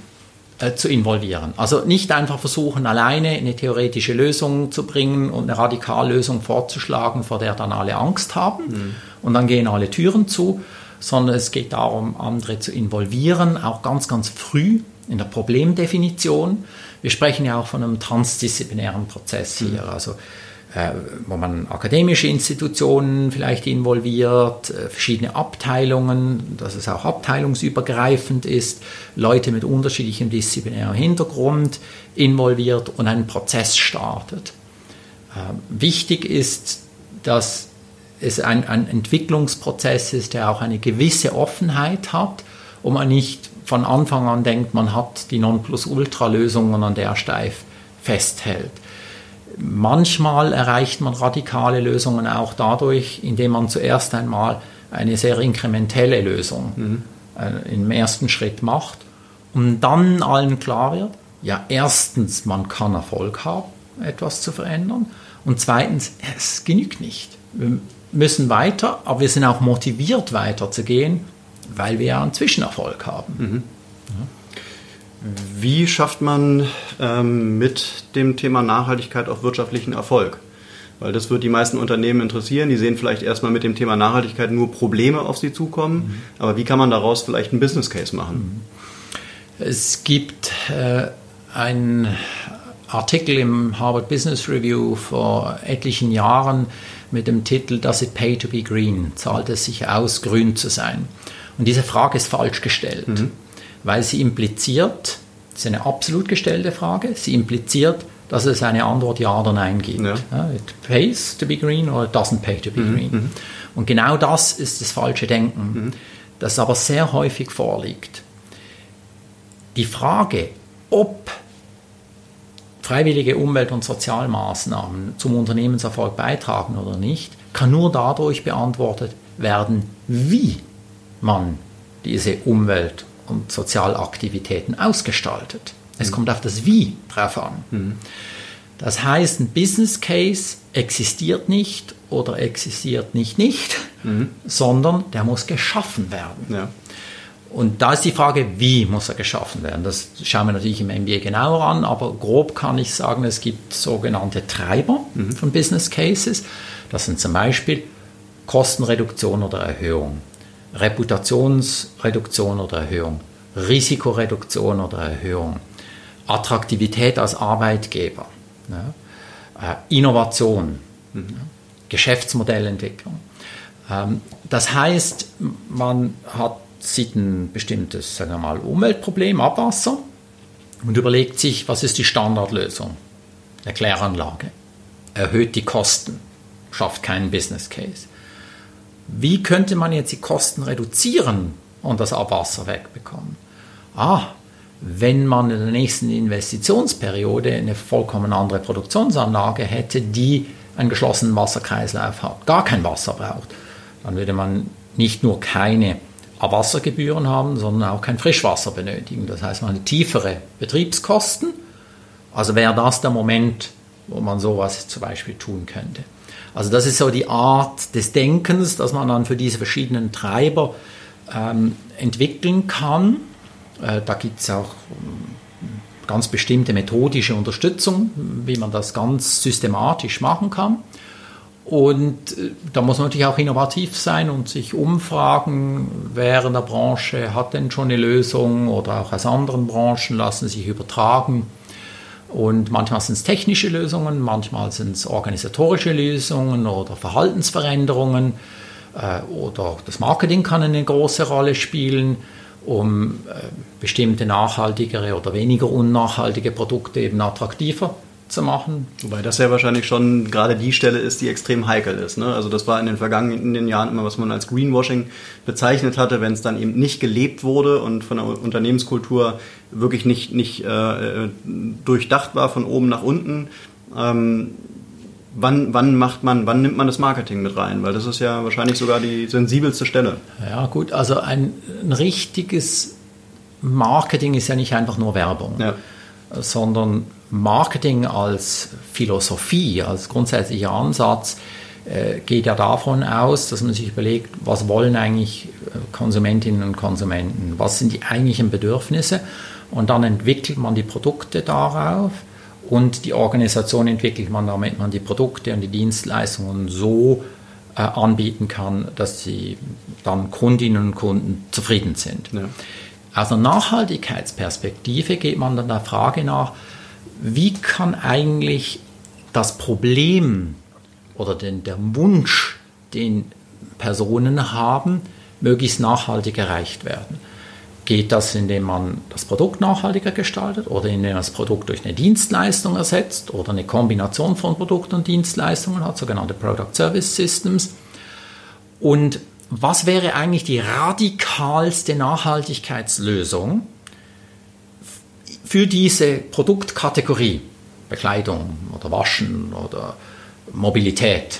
äh, zu involvieren. Also nicht einfach versuchen, alleine eine theoretische Lösung zu bringen und eine Radikallösung vorzuschlagen, vor der dann alle Angst haben mhm. und dann gehen alle Türen zu, sondern es geht darum, andere zu involvieren, auch ganz, ganz früh in der Problemdefinition. Wir sprechen ja auch von einem transdisziplinären Prozess hier, mhm. also äh, wo man akademische Institutionen vielleicht involviert, äh, verschiedene Abteilungen, dass es auch abteilungsübergreifend ist, Leute mit unterschiedlichem disziplinärem Hintergrund involviert und einen Prozess startet. Äh, wichtig ist, dass es ein, ein Entwicklungsprozess ist, der auch eine gewisse Offenheit hat und man nicht von Anfang an denkt, man hat die Nonplusultra-Lösung und an der steif festhält. Manchmal erreicht man radikale Lösungen auch dadurch, indem man zuerst einmal eine sehr inkrementelle Lösung mhm. äh, im ersten Schritt macht und dann allen klar wird, ja, erstens, man kann Erfolg haben, etwas zu verändern und zweitens, es genügt nicht. Müssen weiter, aber wir sind auch motiviert weiterzugehen, weil wir ja einen Zwischenerfolg haben. Mhm. Wie schafft man ähm, mit dem Thema Nachhaltigkeit auch wirtschaftlichen Erfolg? Weil das wird die meisten Unternehmen interessieren. Die sehen vielleicht erstmal mit dem Thema Nachhaltigkeit nur Probleme auf sie zukommen. Mhm. Aber wie kann man daraus vielleicht einen Business Case machen? Mhm. Es gibt äh, einen Artikel im Harvard Business Review vor etlichen Jahren, mit dem Titel Does it pay to be green? Zahlt es sich aus, grün zu sein? Und diese Frage ist falsch gestellt, mhm. weil sie impliziert, das ist eine absolut gestellte Frage, sie impliziert, dass es eine Antwort Ja oder Nein gibt. Ja. Ja, it pays to be green or it doesn't pay to be mhm. green. Mhm. Und genau das ist das falsche Denken, mhm. das aber sehr häufig vorliegt. Die Frage, ob freiwillige Umwelt- und Sozialmaßnahmen zum Unternehmenserfolg beitragen oder nicht, kann nur dadurch beantwortet werden, wie man diese Umwelt- und Sozialaktivitäten ausgestaltet. Es mhm. kommt auf das Wie drauf an. Mhm. Das heißt, ein Business Case existiert nicht oder existiert nicht nicht, mhm. sondern der muss geschaffen werden. Ja. Und da ist die Frage, wie muss er geschaffen werden? Das schauen wir natürlich im MBA genauer an, aber grob kann ich sagen, es gibt sogenannte Treiber mhm. von Business Cases. Das sind zum Beispiel Kostenreduktion oder Erhöhung, Reputationsreduktion oder Erhöhung, Risikoreduktion oder Erhöhung, Attraktivität als Arbeitgeber, ja, äh, Innovation, mhm. Geschäftsmodellentwicklung. Ähm, das heißt, man hat, sieht ein bestimmtes sagen wir mal, Umweltproblem, Abwasser, und überlegt sich, was ist die Standardlösung? Eine Kläranlage. Erhöht die Kosten, schafft keinen Business Case. Wie könnte man jetzt die Kosten reduzieren und das Abwasser wegbekommen? Ah, wenn man in der nächsten Investitionsperiode eine vollkommen andere Produktionsanlage hätte, die einen geschlossenen Wasserkreislauf hat, gar kein Wasser braucht, dann würde man nicht nur keine Abwassergebühren haben, sondern auch kein Frischwasser benötigen. Das heißt, man hat tiefere Betriebskosten. Also wäre das der Moment, wo man sowas zum Beispiel tun könnte. Also das ist so die Art des Denkens, dass man dann für diese verschiedenen Treiber ähm, entwickeln kann. Äh, da gibt es auch ähm, ganz bestimmte methodische Unterstützung, wie man das ganz systematisch machen kann. Und äh, da muss man natürlich auch innovativ sein und sich umfragen, wer in der Branche hat denn schon eine Lösung oder auch aus anderen Branchen lassen sich übertragen. Und manchmal sind es technische Lösungen, manchmal sind es organisatorische Lösungen oder Verhaltensveränderungen äh, oder das Marketing kann eine große Rolle spielen um äh, bestimmte nachhaltigere oder weniger unnachhaltige Produkte eben attraktiver zu machen. Wobei das ja wahrscheinlich schon gerade die Stelle ist, die extrem heikel ist. Ne? Also das war in den vergangenen Jahren immer, was man als Greenwashing bezeichnet hatte, wenn es dann eben nicht gelebt wurde und von der Unternehmenskultur wirklich nicht, nicht äh, durchdacht war von oben nach unten. Ähm, wann, wann macht man, wann nimmt man das Marketing mit rein? Weil das ist ja wahrscheinlich sogar die sensibelste Stelle. Ja, gut, also ein, ein richtiges Marketing ist ja nicht einfach nur Werbung, ja. Sondern Marketing als Philosophie, als grundsätzlicher Ansatz äh, geht ja davon aus, dass man sich überlegt, was wollen eigentlich äh, Konsumentinnen und Konsumenten, was sind die eigentlichen Bedürfnisse und dann entwickelt man die Produkte darauf und die Organisation entwickelt man, damit man die Produkte und die Dienstleistungen so äh, anbieten kann, dass sie dann Kundinnen und Kunden zufrieden sind. Ja. Aus einer Nachhaltigkeitsperspektive geht man dann der Frage nach, wie kann eigentlich das Problem oder den, der Wunsch, den Personen haben, möglichst nachhaltig erreicht werden. Geht das, indem man das Produkt nachhaltiger gestaltet oder indem man das Produkt durch eine Dienstleistung ersetzt oder eine Kombination von Produkt und Dienstleistungen hat, sogenannte Product Service Systems? Und was wäre eigentlich die radikalste Nachhaltigkeitslösung für diese Produktkategorie? Bekleidung oder Waschen oder Mobilität.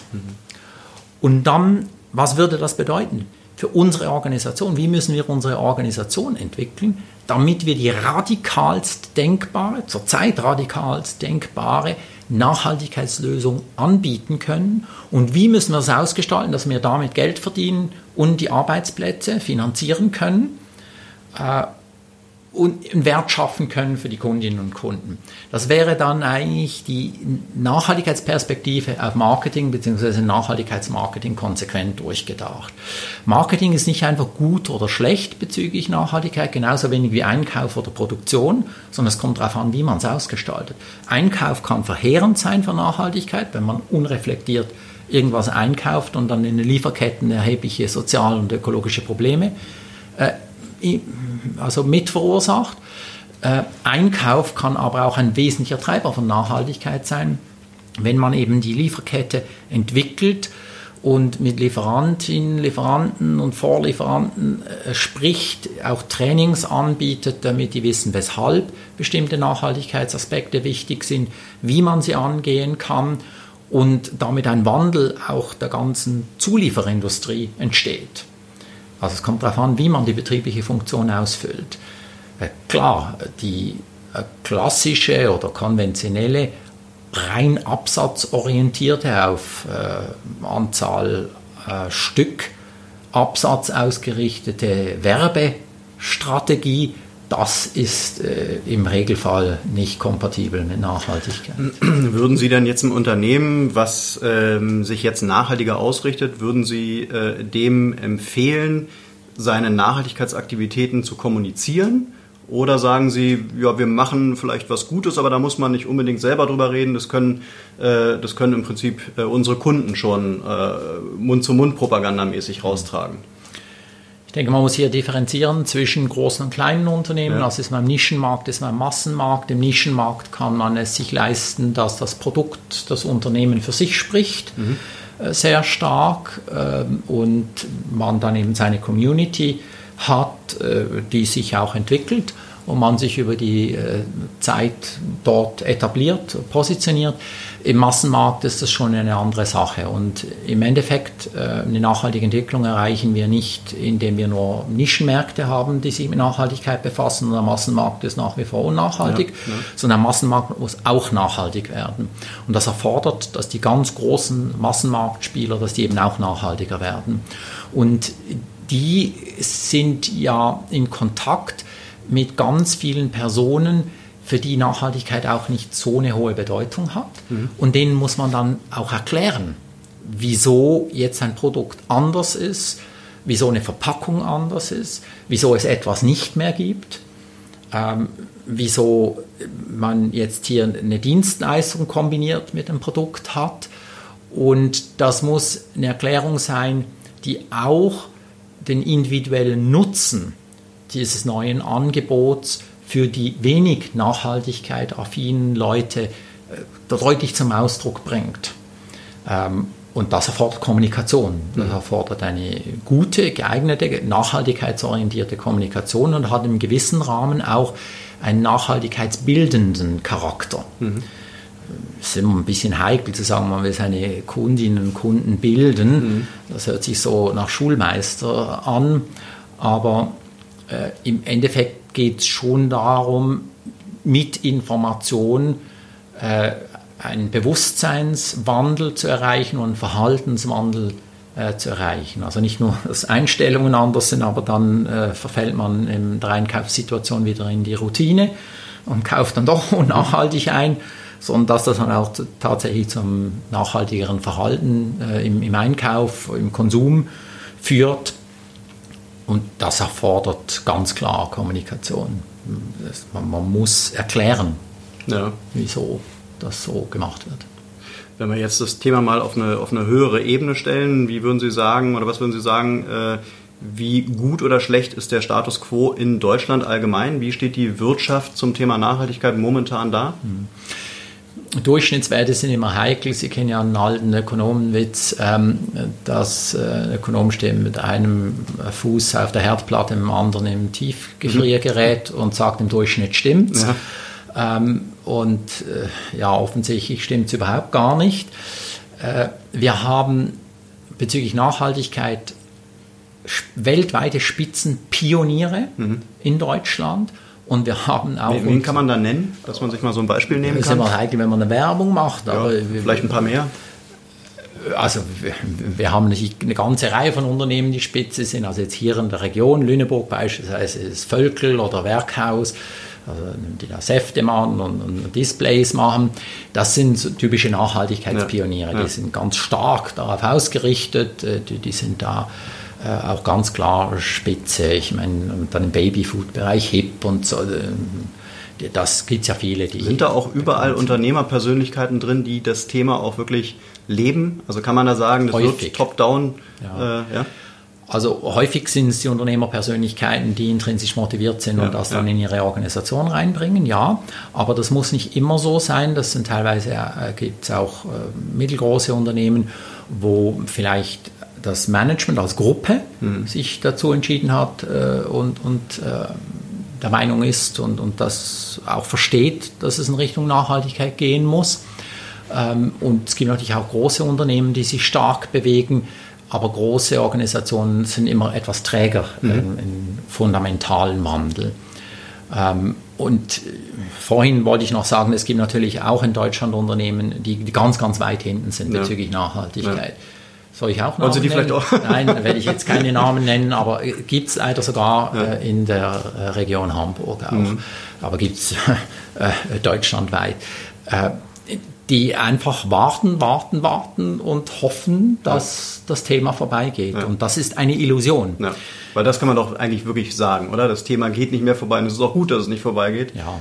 Und dann, was würde das bedeuten? für unsere Organisation. Wie müssen wir unsere Organisation entwickeln, damit wir die radikalst denkbare, zurzeit radikalst denkbare Nachhaltigkeitslösung anbieten können und wie müssen wir es ausgestalten, dass wir damit Geld verdienen und die Arbeitsplätze finanzieren können. Und einen Wert schaffen können für die Kundinnen und Kunden. Das wäre dann eigentlich die Nachhaltigkeitsperspektive auf Marketing bzw. Nachhaltigkeitsmarketing konsequent durchgedacht. Marketing ist nicht einfach gut oder schlecht bezüglich Nachhaltigkeit, genauso wenig wie Einkauf oder Produktion, sondern es kommt darauf an, wie man es ausgestaltet. Einkauf kann verheerend sein für Nachhaltigkeit, wenn man unreflektiert irgendwas einkauft und dann in den Lieferketten erhebliche soziale und ökologische Probleme äh, also mit verursacht. Äh, Einkauf kann aber auch ein wesentlicher Treiber von Nachhaltigkeit sein, wenn man eben die Lieferkette entwickelt und mit Lieferantinnen, Lieferanten und Vorlieferanten äh, spricht, auch Trainings anbietet, damit die wissen, weshalb bestimmte Nachhaltigkeitsaspekte wichtig sind, wie man sie angehen kann und damit ein Wandel auch der ganzen Zulieferindustrie entsteht. Also es kommt darauf an, wie man die betriebliche Funktion ausfüllt. Äh, klar, die äh, klassische oder konventionelle rein absatzorientierte auf äh, Anzahl äh, Stück Absatz ausgerichtete Werbestrategie, das ist äh, im Regelfall nicht kompatibel mit Nachhaltigkeit. Würden Sie denn jetzt ein Unternehmen, was ähm, sich jetzt nachhaltiger ausrichtet, würden Sie äh, dem empfehlen, seine Nachhaltigkeitsaktivitäten zu kommunizieren? Oder sagen Sie, ja, wir machen vielleicht was Gutes, aber da muss man nicht unbedingt selber drüber reden. Das können, äh, das können im Prinzip äh, unsere Kunden schon äh, Mund-zu-Mund-propagandamäßig raustragen. Ich denke, man muss hier differenzieren zwischen großen und kleinen Unternehmen. Ja. Also ist man im Nischenmarkt, ist man im Massenmarkt. Im Nischenmarkt kann man es sich leisten, dass das Produkt, das Unternehmen für sich spricht, mhm. Äh, sehr stark ähm, und man dann eben seine Community hat, äh, die sich auch entwickelt und man sich über die äh, Zeit dort etabliert, positioniert. Im Massenmarkt ist das schon eine andere Sache. Und im Endeffekt, äh, eine nachhaltige Entwicklung erreichen wir nicht, indem wir nur Nischenmärkte haben, die sich mit Nachhaltigkeit befassen. Und der Massenmarkt ist nach wie vor unnachhaltig, ja, ja. sondern der Massenmarkt muss auch nachhaltig werden. Und das erfordert, dass die ganz großen Massenmarktspieler, dass die eben auch nachhaltiger werden. Und die sind ja in Kontakt mit ganz vielen Personen, für die Nachhaltigkeit auch nicht so eine hohe Bedeutung hat. Mhm. Und denen muss man dann auch erklären, wieso jetzt ein Produkt anders ist, wieso eine Verpackung anders ist, wieso es etwas nicht mehr gibt, ähm, wieso man jetzt hier eine Dienstleistung kombiniert mit einem Produkt hat. Und das muss eine Erklärung sein, die auch den individuellen Nutzen dieses neuen Angebots für die wenig Nachhaltigkeit affinen Leute äh, deutlich zum Ausdruck bringt. Ähm, und das erfordert Kommunikation. Das mhm. erfordert eine gute, geeignete, nachhaltigkeitsorientierte Kommunikation und hat im gewissen Rahmen auch einen nachhaltigkeitsbildenden Charakter. Mhm. Es ist immer ein bisschen heikel zu sagen, man will seine Kundinnen und Kunden bilden. Mhm. Das hört sich so nach Schulmeister an. Aber äh, im Endeffekt geht es schon darum, mit Information äh, einen Bewusstseinswandel zu erreichen und einen Verhaltenswandel äh, zu erreichen. Also nicht nur, dass Einstellungen anders sind, aber dann äh, verfällt man in der Einkaufssituation wieder in die Routine und kauft dann doch unnachhaltig ein, sondern dass das dann auch tatsächlich zum nachhaltigeren Verhalten äh, im, im Einkauf, im Konsum führt. Und das erfordert ganz klar Kommunikation. Das, man, man, muss erklären, ja. wieso das so gemacht wird. Wenn wir jetzt das Thema mal auf eine, auf eine höhere Ebene stellen, wie würden Sie sagen oder was würden Sie sagen, äh, wie gut oder schlecht ist der Status quo in Deutschland allgemein? Wie steht die Wirtschaft zum Thema Nachhaltigkeit momentan da? Hm. Durchschnittswerte sind immer heikel. Sie kennen ja einen alten Ökonomenwitz, ähm, dass äh, ein Ökonom steht mit einem Fuß auf der Herdplatte, mit dem anderen im Tiefgefriergerät mhm. und sagt, im Durchschnitt stimmt's. Ja. Ähm, und äh, ja, offensichtlich stimmt es überhaupt gar nicht. Äh, wir haben bezüglich Nachhaltigkeit weltweite Spitzenpioniere mhm. in Deutschland. Und wir haben auch. Wen kann man da nennen, dass man sich mal so ein Beispiel nehmen kann? Das ist immer heikel, wenn man eine Werbung macht. Ja, vielleicht ein paar mehr. Also wir, wir, haben eine ganze Reihe von Unternehmen, die spitze sind. Also jetzt hier in der Region, Lüneburg beispielsweise, ist Völkel oder Werkhaus, also die da Säfte machen und, und, Displays machen. Das sind so typische Nachhaltigkeitspioniere. Ja, ja. Die sind ganz stark darauf ausgerichtet. Äh, die, die sind da äh, auch ganz klar Spitze. Ich meine, dann im Babyfood-Bereich HIP und so. Äh, das gibt es ja viele. Die Sind da auch überall Unternehmerpersönlichkeiten drin, die das Thema auch wirklich leben? Also kann man da sagen, das Häufig. wird top-down? Ja. Äh, ja? Also häufig sind es die Unternehmerpersönlichkeiten, die intrinsisch motiviert sind und das dann in ihre Organisation reinbringen, ja. Aber das muss nicht immer so sein. Das sind teilweise äh, gibt es auch äh, mittelgroße Unternehmen, wo vielleicht das Management als Gruppe mhm. sich dazu entschieden hat äh, und, und äh, der Meinung ist und, und das auch versteht, dass es in Richtung Nachhaltigkeit gehen muss. Ähm, und es gibt natürlich auch große Unternehmen, die sich stark bewegen, aber große Organisationen sind immer etwas träger mhm. im, im, fundamentalen Wandel. Ähm, und vorhin wollte ich noch sagen, es gibt natürlich auch in Deutschland Unternehmen, die, die ganz, ganz weit hinten sind ja. bezüglich Nachhaltigkeit. Ja. Soll ich auch Namen Sie die nennen? vielleicht auch? Nein, werde ich jetzt keine Namen nennen, aber gibt es leider sogar ja. äh, in der äh, Region Hamburg auch. Mhm. Aber gibt es äh, deutschlandweit. Äh, die einfach warten, warten, warten und hoffen, dass ja. das Thema vorbeigeht. Ja. Und das ist eine Illusion. Ja. Weil das kann man doch eigentlich wirklich sagen, oder? Das Thema geht nicht mehr vorbei und es ist auch gut, dass es nicht vorbeigeht. Ja.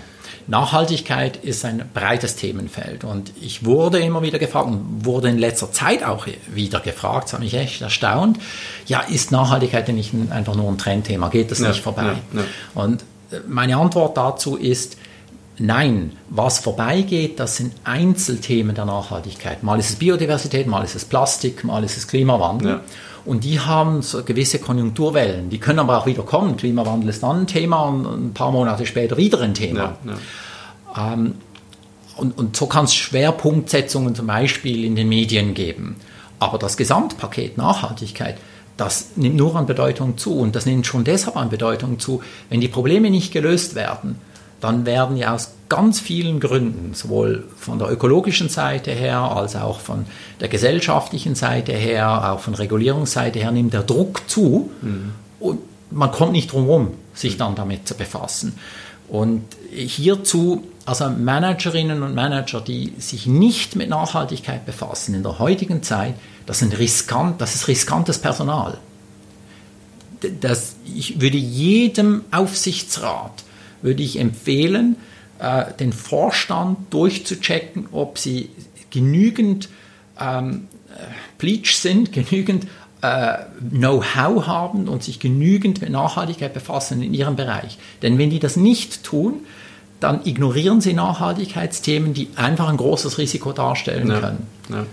Nachhaltigkeit ist ein breites Themenfeld und ich wurde immer wieder gefragt und wurde in letzter Zeit auch wieder gefragt, das hat mich echt erstaunt, ja, ist Nachhaltigkeit denn nicht einfach nur ein Trendthema, geht das nicht vorbei? Und meine Antwort dazu ist, Nein, was vorbeigeht, das sind Einzelthemen der Nachhaltigkeit. Mal ist es Biodiversität, mal ist es Plastik, mal ist es Klimawandel. Und die haben so gewisse Konjunkturwellen. Die können aber auch wieder kommen. Klimawandel ist dann ein Thema und ein paar Monate später wieder ein Thema. Ja, ja. Ähm, und, und so kann es Schwerpunktsetzungen zum Beispiel in den Medien geben. Aber das Gesamtpaket Nachhaltigkeit, das nimmt nur an Bedeutung zu. Und das nimmt schon deshalb an Bedeutung zu, wenn die Probleme nicht gelöst werden dann werden ja aus ganz vielen Gründen, sowohl von der ökologischen Seite her als auch von der gesellschaftlichen Seite her, auch von Regulierungsseite her, nimmt der Druck zu mhm. und man kommt nicht drum herum, sich dann damit zu befassen. Und hierzu, also Managerinnen und Manager, die sich nicht mit Nachhaltigkeit befassen in der heutigen Zeit, das, sind riskant, das ist riskantes Personal. Das, ich würde jedem Aufsichtsrat würde ich empfehlen, äh, den Vorstand durchzuchecken, ob sie genügend ähm, Bleach sind, genügend äh, Know-how haben und sich genügend mit Nachhaltigkeit befassen in ihrem Bereich. Denn wenn die das nicht tun, dann ignorieren sie Nachhaltigkeitsthemen, die einfach ein großes Risiko darstellen ja, können. Ja.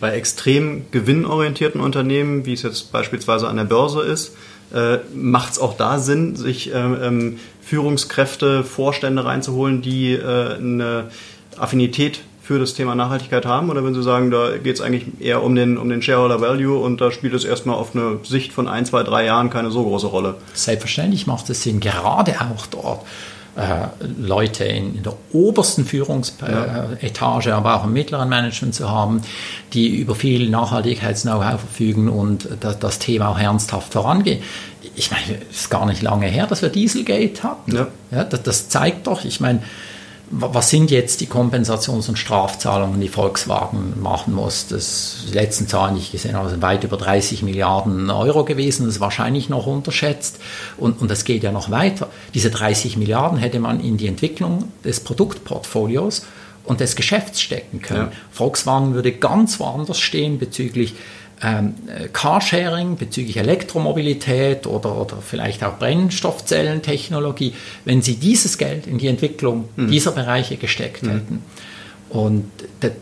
Bei extrem gewinnorientierten Unternehmen, wie es jetzt beispielsweise an der Börse ist, äh, macht es auch da Sinn, sich äh, ähm, Führungskräfte, Vorstände reinzuholen, die äh, eine Affinität für das Thema Nachhaltigkeit haben? Oder wenn Sie sagen, da geht es eigentlich eher um den, um den Shareholder Value und da spielt es erstmal auf eine Sicht von ein, zwei, drei Jahren keine so große Rolle? Selbstverständlich macht es Sinn, gerade auch dort Leute in, in, der obersten Führungsetage, ja. aber auch im mittleren Management zu haben, die über viel Nachhaltigkeits-Know-how verfügen und das, das, Thema auch ernsthaft vorangehen. Ich meine, es ist gar nicht lange her, dass wir Dieselgate hatten. Ja. ja das, das zeigt doch, ich meine, was sind jetzt die Kompensations- und Strafzahlungen, die Volkswagen machen muss? Das die letzten Zahlen, die ich gesehen habe, sind weit über 30 Milliarden Euro gewesen. Das ist wahrscheinlich noch unterschätzt. Und, und das geht ja noch weiter. Diese 30 Milliarden hätte man in die Entwicklung des Produktportfolios und des Geschäfts stecken können. Ja. Volkswagen würde ganz woanders stehen bezüglich ähm, Carsharing bezüglich Elektromobilität oder, oder vielleicht auch Brennstoffzellentechnologie, wenn sie dieses Geld in die Entwicklung mhm. dieser Bereiche gesteckt mhm. hätten. Und der,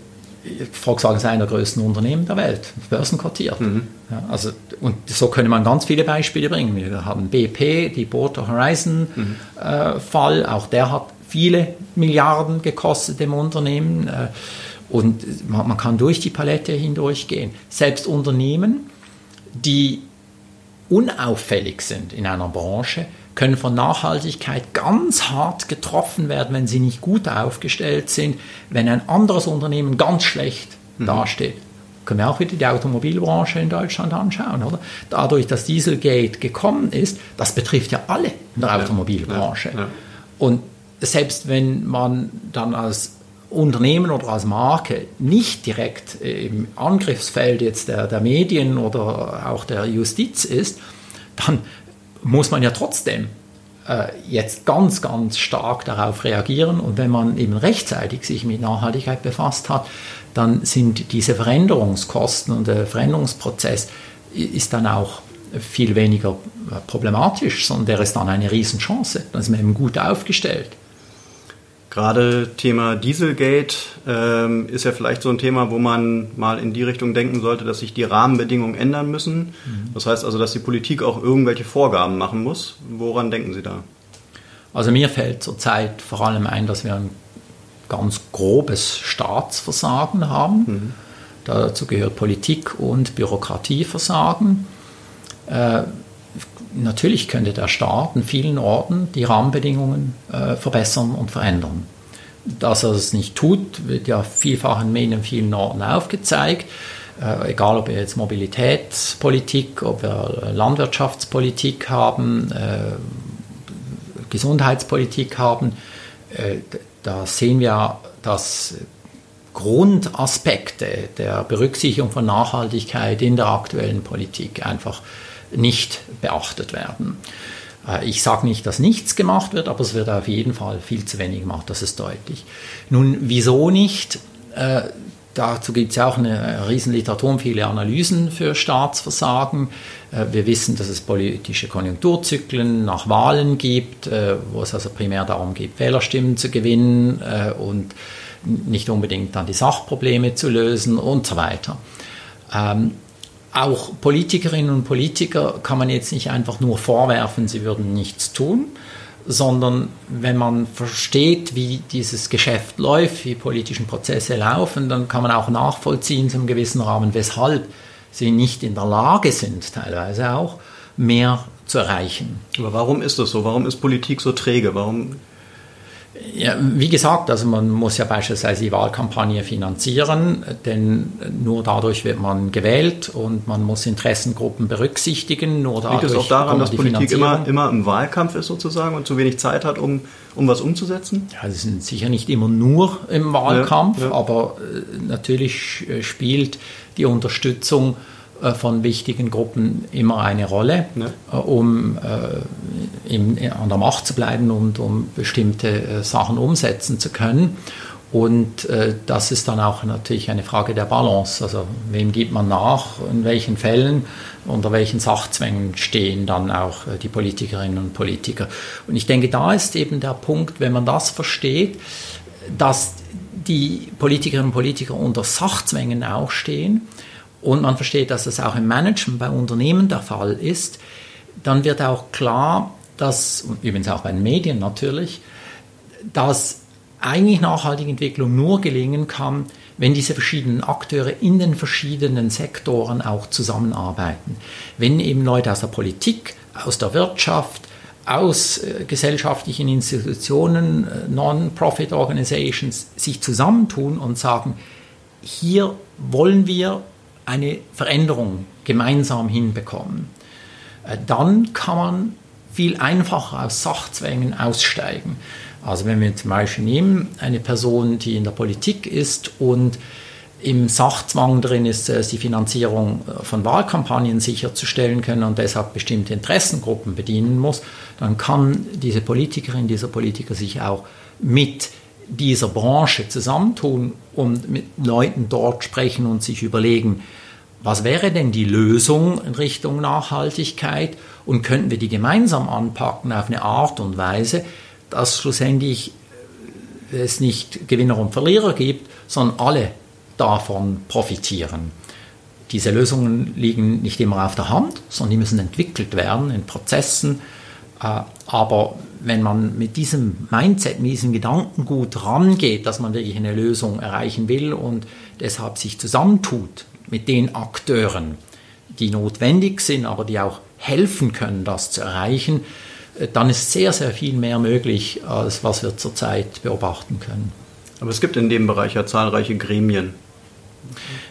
Volkswagen ist einer der größten Unternehmen der Welt, börsenkotiert. Mhm. Ja, also, und so könnte man ganz viele Beispiele bringen. Wir haben BP, die Deepwater Horizon mhm. äh, Fall, auch der hat viele Milliarden gekostet im Unternehmen. Äh, und man, man kann durch die Palette hindurchgehen. Selbst Unternehmen, die unauffällig sind in einer Branche, können von Nachhaltigkeit ganz hart getroffen werden, wenn sie nicht gut aufgestellt sind, wenn ein anderes Unternehmen ganz schlecht mhm. dasteht. Können wir auch wieder die Automobilbranche in Deutschland anschauen, oder? Dadurch, dass Dieselgate gekommen ist, das betrifft ja alle in der Automobilbranche. Ja, ja, ja. Und selbst wenn man dann als Unternehmen oder als Marke nicht direkt im Angriffsfeld jetzt der, der Medien oder auch der Justiz ist, dann muss man ja trotzdem äh, jetzt ganz, ganz stark darauf reagieren. Und wenn man eben rechtzeitig sich mit Nachhaltigkeit befasst hat, dann sind diese Veränderungskosten und der Veränderungsprozess ist dann auch viel weniger problematisch, sondern der ist dann eine Riesenchance. Dann ist man eben gut aufgestellt. Gerade Thema Dieselgate ähm, ist ja vielleicht so ein Thema, wo man mal in die Richtung denken sollte, dass sich die Rahmenbedingungen ändern müssen. Mhm. Das heißt also, dass die Politik auch irgendwelche Vorgaben machen muss. Woran denken Sie da? Also mir fällt zurzeit vor allem ein, dass wir ein ganz grobes Staatsversagen haben. Mhm. Dazu gehört Politik und Bürokratieversagen. Äh, natürlich könnte der Staat in vielen Orten die Rahmenbedingungen äh, verbessern und verändern. Dass er es nicht tut, wird ja vielfach in Medien vielen Orten aufgezeigt. Äh, egal, ob wir jetzt Mobilitätspolitik, ob wir Landwirtschaftspolitik haben, äh, Gesundheitspolitik haben, äh, da sehen wir, dass Grundaspekte der Berücksichtigung von Nachhaltigkeit in der aktuellen Politik einfach nicht beachtet werden. Äh, ich sage nicht, dass nichts gemacht wird, aber es wird auf jeden Fall viel zu wenig gemacht, das ist deutlich. Nun, wieso nicht? Äh, dazu gibt es ja auch eine Riesenliteratur und viele Analysen für Staatsversagen. Äh, wir wissen, dass es politische Konjunkturzyklen nach Wahlen gibt, wo es also primär darum geht, Wählerstimmen zu gewinnen und nicht unbedingt dann die Sachprobleme zu lösen und so weiter. Ähm, auch Politikerinnen und Politiker kann man jetzt nicht einfach nur vorwerfen, sie würden nichts tun, sondern wenn man versteht, wie dieses Geschäft läuft, wie politischen Prozesse laufen, dann kann man auch nachvollziehen zum gewissen Rahmen, weshalb sie nicht in der Lage sind, teilweise auch mehr zu erreichen. Aber warum ist das so? Warum ist Politik so träge? Warum ja, wie gesagt, also man muss ja beispielsweise die Wahlkampagne finanzieren, denn nur dadurch wird man gewählt und man muss Interessengruppen berücksichtigen. Nur dadurch Liegt es auch daran, dass Politik immer, immer im Wahlkampf ist sozusagen und zu wenig Zeit hat, um, um was umzusetzen? Ja, sie sind sicher nicht immer nur im Wahlkampf, ja, ja. aber äh, natürlich äh, spielt die Unterstützung äh, von wichtigen Gruppen immer eine Rolle, ja. Äh, um äh, im, an der Macht zu bleiben und um bestimmte Sachen umsetzen zu können. Und äh, das ist dann auch natürlich eine Frage der Balance. Also wem gibt man nach, in welchen Fällen, unter welchen Sachzwängen stehen dann auch die Politikerinnen und Politiker. Und ich denke, da ist eben der Punkt, wenn man das versteht, dass die Politikerinnen und Politiker unter Sachzwängen auch stehen und man versteht, dass das auch im Management bei Unternehmen der Fall ist, dann wird auch klar, dass, übrigens auch bei den Medien natürlich, dass eigentlich nachhaltige Entwicklung nur gelingen kann, wenn diese verschiedenen Akteure in den verschiedenen Sektoren auch zusammenarbeiten. Wenn eben Leute aus der Politik, aus der Wirtschaft, aus äh, gesellschaftlichen Institutionen, äh, Non-Profit Organizations sich zusammentun und sagen, hier wollen wir eine Veränderung gemeinsam hinbekommen, äh, dann kann man viel einfacher aus Sachzwängen aussteigen. Also wenn wir zum Beispiel nehmen, eine Person, die in der Politik ist und im Sachzwang drin ist, äh, die Finanzierung äh, von Wahlkampagnen sicherzustellen können und deshalb bestimmte Interessengruppen bedienen muss, dann kann diese Politikerin, dieser Politiker sich auch mit dieser Branche zusammentun und mit Leuten dort sprechen und sich überlegen, was wäre denn die Lösung in Richtung Nachhaltigkeit und könnten wir die gemeinsam anpacken auf eine Art und Weise, dass schlussendlich es nicht Gewinner und Verlierer gibt, sondern alle davon profitieren. Diese Lösungen liegen nicht immer auf der Hand, sondern die müssen entwickelt werden in Prozessen. Äh, aber wenn man mit diesem Mindset, mit diesem Gedankengut rangeht, dass man wirklich eine Lösung erreichen will und deshalb sich zusammentut mit den Akteuren, die notwendig sind, aber die auch helfen können, das zu erreichen, äh, dann ist sehr, sehr viel mehr möglich, als was wir zurzeit beobachten können. Aber es gibt in dem Bereich ja zahlreiche Gremien.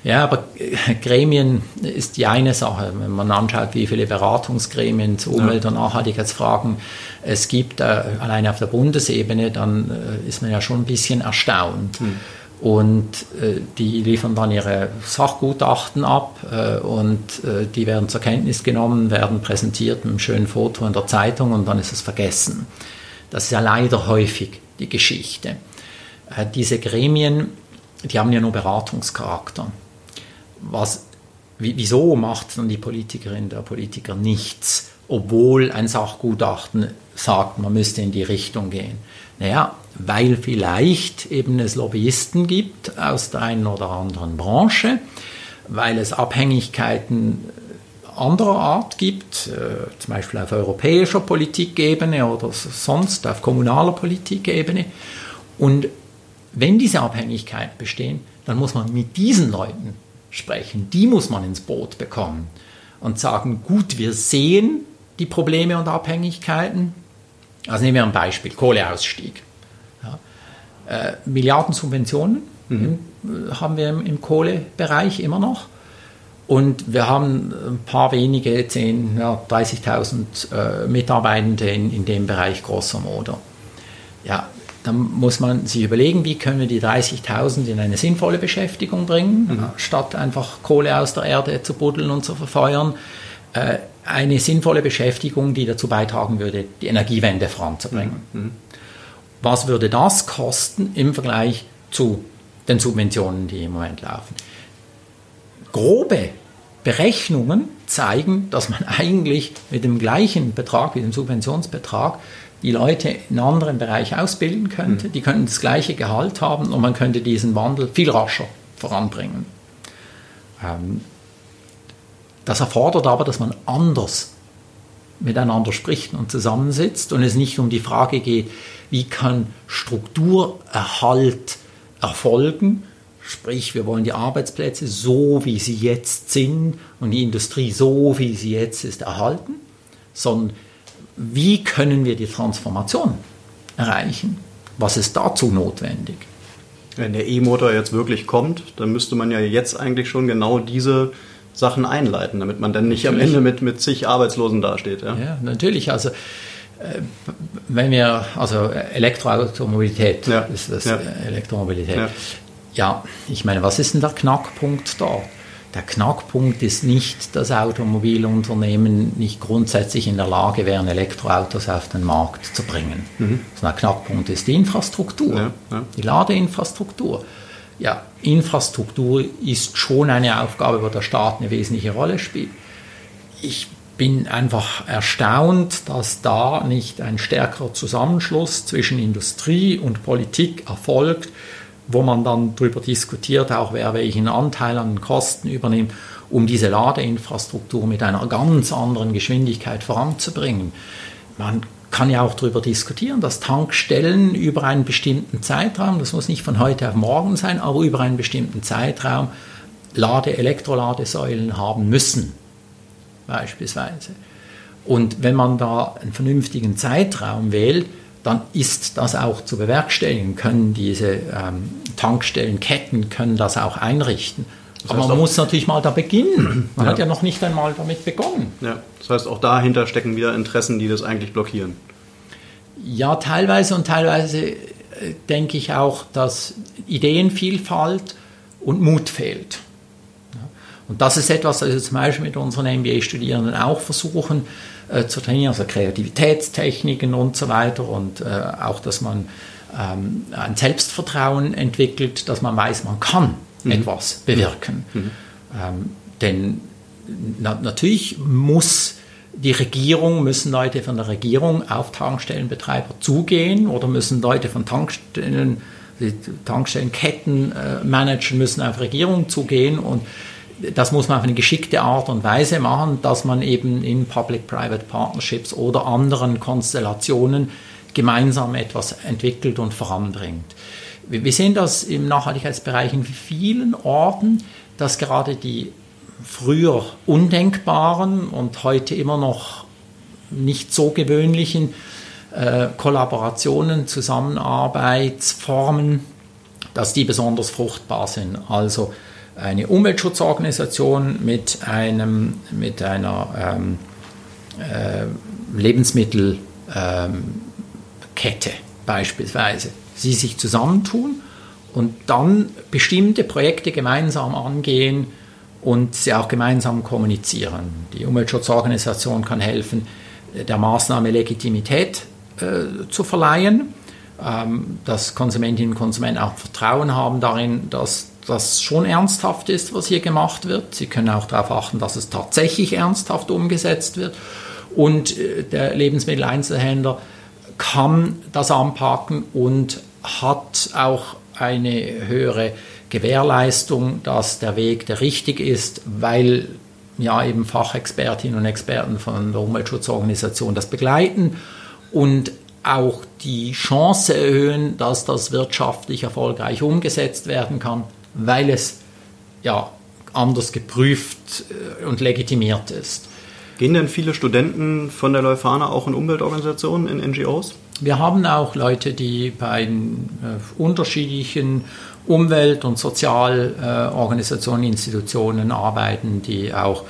Ja, aber äh, Gremien ist die eine Sache. Wenn man anschaut, wie viele Beratungsgremien zu Umwelt- und Nachhaltigkeitsfragen es gibt, äh, alleine auf der Bundesebene, dann äh, ist man ja schon ein bisschen erstaunt. Hm. Und äh, die liefern dann ihre Sachgutachten ab äh, und äh, die werden zur Kenntnis genommen, werden präsentiert mit einem schönen Foto in der Zeitung und dann ist es vergessen. Das ist ja leider häufig die Geschichte. diese Gremien die haben ja nur Beratungscharakter. Was wieso macht dann die Politikerin, der Politiker nichts, obwohl ein Sachgutachten sagt, man müsste in die Richtung gehen? Naja, weil vielleicht eben es Lobbyisten gibt aus der einen oder anderen Branche, weil es Abhängigkeiten anderer Art gibt, äh, zum Beispiel auf europäischer Politikebene oder sonst auf kommunaler Politikebene. Und wenn diese Abhängigkeiten bestehen, dann muss man mit diesen Leuten sprechen. Die muss man ins Boot bekommen und sagen, gut, wir sehen die Probleme und Abhängigkeiten. Also nehmen wir ein Beispiel, Kohleausstieg. Ja. Äh, Milliarden Subventionen mhm. haben wir im, im Kohlebereich immer noch. Und wir haben ein paar wenige, 10, ja, 30.000 äh, Mitarbeitende in, in dem Bereich grosso modo. Ja, dann muss man sich überlegen, wie können wir die 30.000 in eine sinnvolle Beschäftigung bringen, mhm. statt einfach Kohle aus der Erde zu buddeln und zu verfeuern. Äh, eine sinnvolle Beschäftigung, die dazu beitragen würde, die Energiewende voranzubringen. Mhm. mhm. Was würde das kosten im Vergleich zu den Subventionen, die im Moment laufen? Grobe Berechnungen zeigen, dass man eigentlich mit dem gleichen Betrag, mit dem Subventionsbetrag, die Leute in einem anderen Bereich ausbilden könnte. Mhm. Die könnten das gleiche Gehalt haben und man könnte diesen Wandel viel rascher voranbringen. Ähm, das erfordert aber, dass man anders miteinander spricht und zusammensitzt und es nicht um die Frage geht, wie kann Strukturerhalt erfolgen, Sprich, wir wollen die Arbeitsplätze so, wie sie jetzt sind und die Industrie so, wie sie jetzt ist, erhalten, sondern wie können wir die Transformation erreichen? Was ist dazu notwendig? Wenn der E-Motor jetzt wirklich kommt, dann müsste man ja jetzt eigentlich schon genau diese Sachen einleiten, damit man dann nicht natürlich. am Ende mit, mit zig Arbeitslosen dasteht. Ja, ja natürlich. Also äh, wenn wir, also Elektroautomobilität ja. ist das ja. Elektromobilität. Ja. Ja, ich meine, was ist denn der Knackpunkt da? Der Knackpunkt ist nicht, dass Automobilunternehmen nicht grundsätzlich in der Lage wären, Elektroautos auf den Markt zu bringen. Mhm. Der Knackpunkt ist die Infrastruktur, ja, ja. die Ladeinfrastruktur. Ja, Infrastruktur ist schon eine Aufgabe, wo der Staat eine wesentliche Rolle spielt. Ich bin einfach erstaunt, dass da nicht ein stärkerer Zusammenschluss zwischen Industrie und Politik erfolgt, wo man dann darüber diskutiert, auch wer welchen Anteil an den Kosten übernimmt, um diese Ladeinfrastruktur mit einer ganz anderen Geschwindigkeit voranzubringen. Man kann ja auch darüber diskutieren, dass Tankstellen über einen bestimmten Zeitraum, das muss nicht von heute auf morgen sein, aber über einen bestimmten Zeitraum Lade, Elektroladesäulen haben müssen, beispielsweise. Und wenn man da einen vernünftigen Zeitraum wählt, dann ist das auch zu bewerkstelligen, können diese ähm, Tankstellenketten können das auch einrichten. Das Aber man muss natürlich mal da beginnen. Man ja. hat ja noch nicht einmal damit begonnen. Ja, das heißt, auch dahinter stecken wieder Interessen, die das eigentlich blockieren. Ja, teilweise und teilweise äh, denke ich auch, dass Ideenvielfalt und Mut fehlt. Und das ist etwas, das wir zum Beispiel mit unseren MBA-Studierenden auch versuchen, äh, zu trainieren, also Kreativitätstechniken und so weiter und äh, auch, dass man ähm, ein Selbstvertrauen entwickelt, dass man weiß, man kann mhm. etwas bewirken. Mhm. Ähm, denn na, natürlich muss die Regierung, müssen Leute von der Regierung auf Tankstellenbetreiber zugehen oder müssen Leute von Tankstellen, die Tankstellenketten äh, managen, müssen auf Regierung zugehen und das muss man auf eine geschickte Art und Weise machen, dass man eben in Public-Private Partnerships oder anderen Konstellationen gemeinsam etwas entwickelt und voranbringt. Wir sehen das im Nachhaltigkeitsbereich in vielen Orten, dass gerade die früher undenkbaren und heute immer noch nicht so gewöhnlichen äh, Kollaborationen, Zusammenarbeitsformen, dass die besonders fruchtbar sind. Also eine Umweltschutzorganisation mit, einem, mit einer ähm, äh, Lebensmittelkette ähm, beispielsweise, sie sich zusammentun und dann bestimmte Projekte gemeinsam angehen und sie auch gemeinsam kommunizieren. Die Umweltschutzorganisation kann helfen, der Maßnahme Legitimität äh, zu verleihen, ähm, dass Konsumentinnen und Konsumenten auch Vertrauen haben darin, dass das schon ernsthaft ist, was hier gemacht wird. Sie können auch darauf achten, dass es tatsächlich ernsthaft umgesetzt wird. Und äh, der Lebensmitteleinzelhändler kann das anpacken und hat auch eine höhere Gewährleistung, dass der Weg der richtig ist, weil ja eben Fachexpertinnen und Experten von der Umweltschutzorganisation das begleiten und auch die Chance erhöhen, dass das wirtschaftlich erfolgreich umgesetzt werden kann, weil es ja anders geprüft äh, und legitimiert ist. Gehen denn viele Studenten von der Leuphana auch in Umweltorganisationen, in NGOs? Wir haben auch Leute, die bei äh, unterschiedlichen Umwelt- und Sozialorganisationen, Institutionen arbeiten, die auch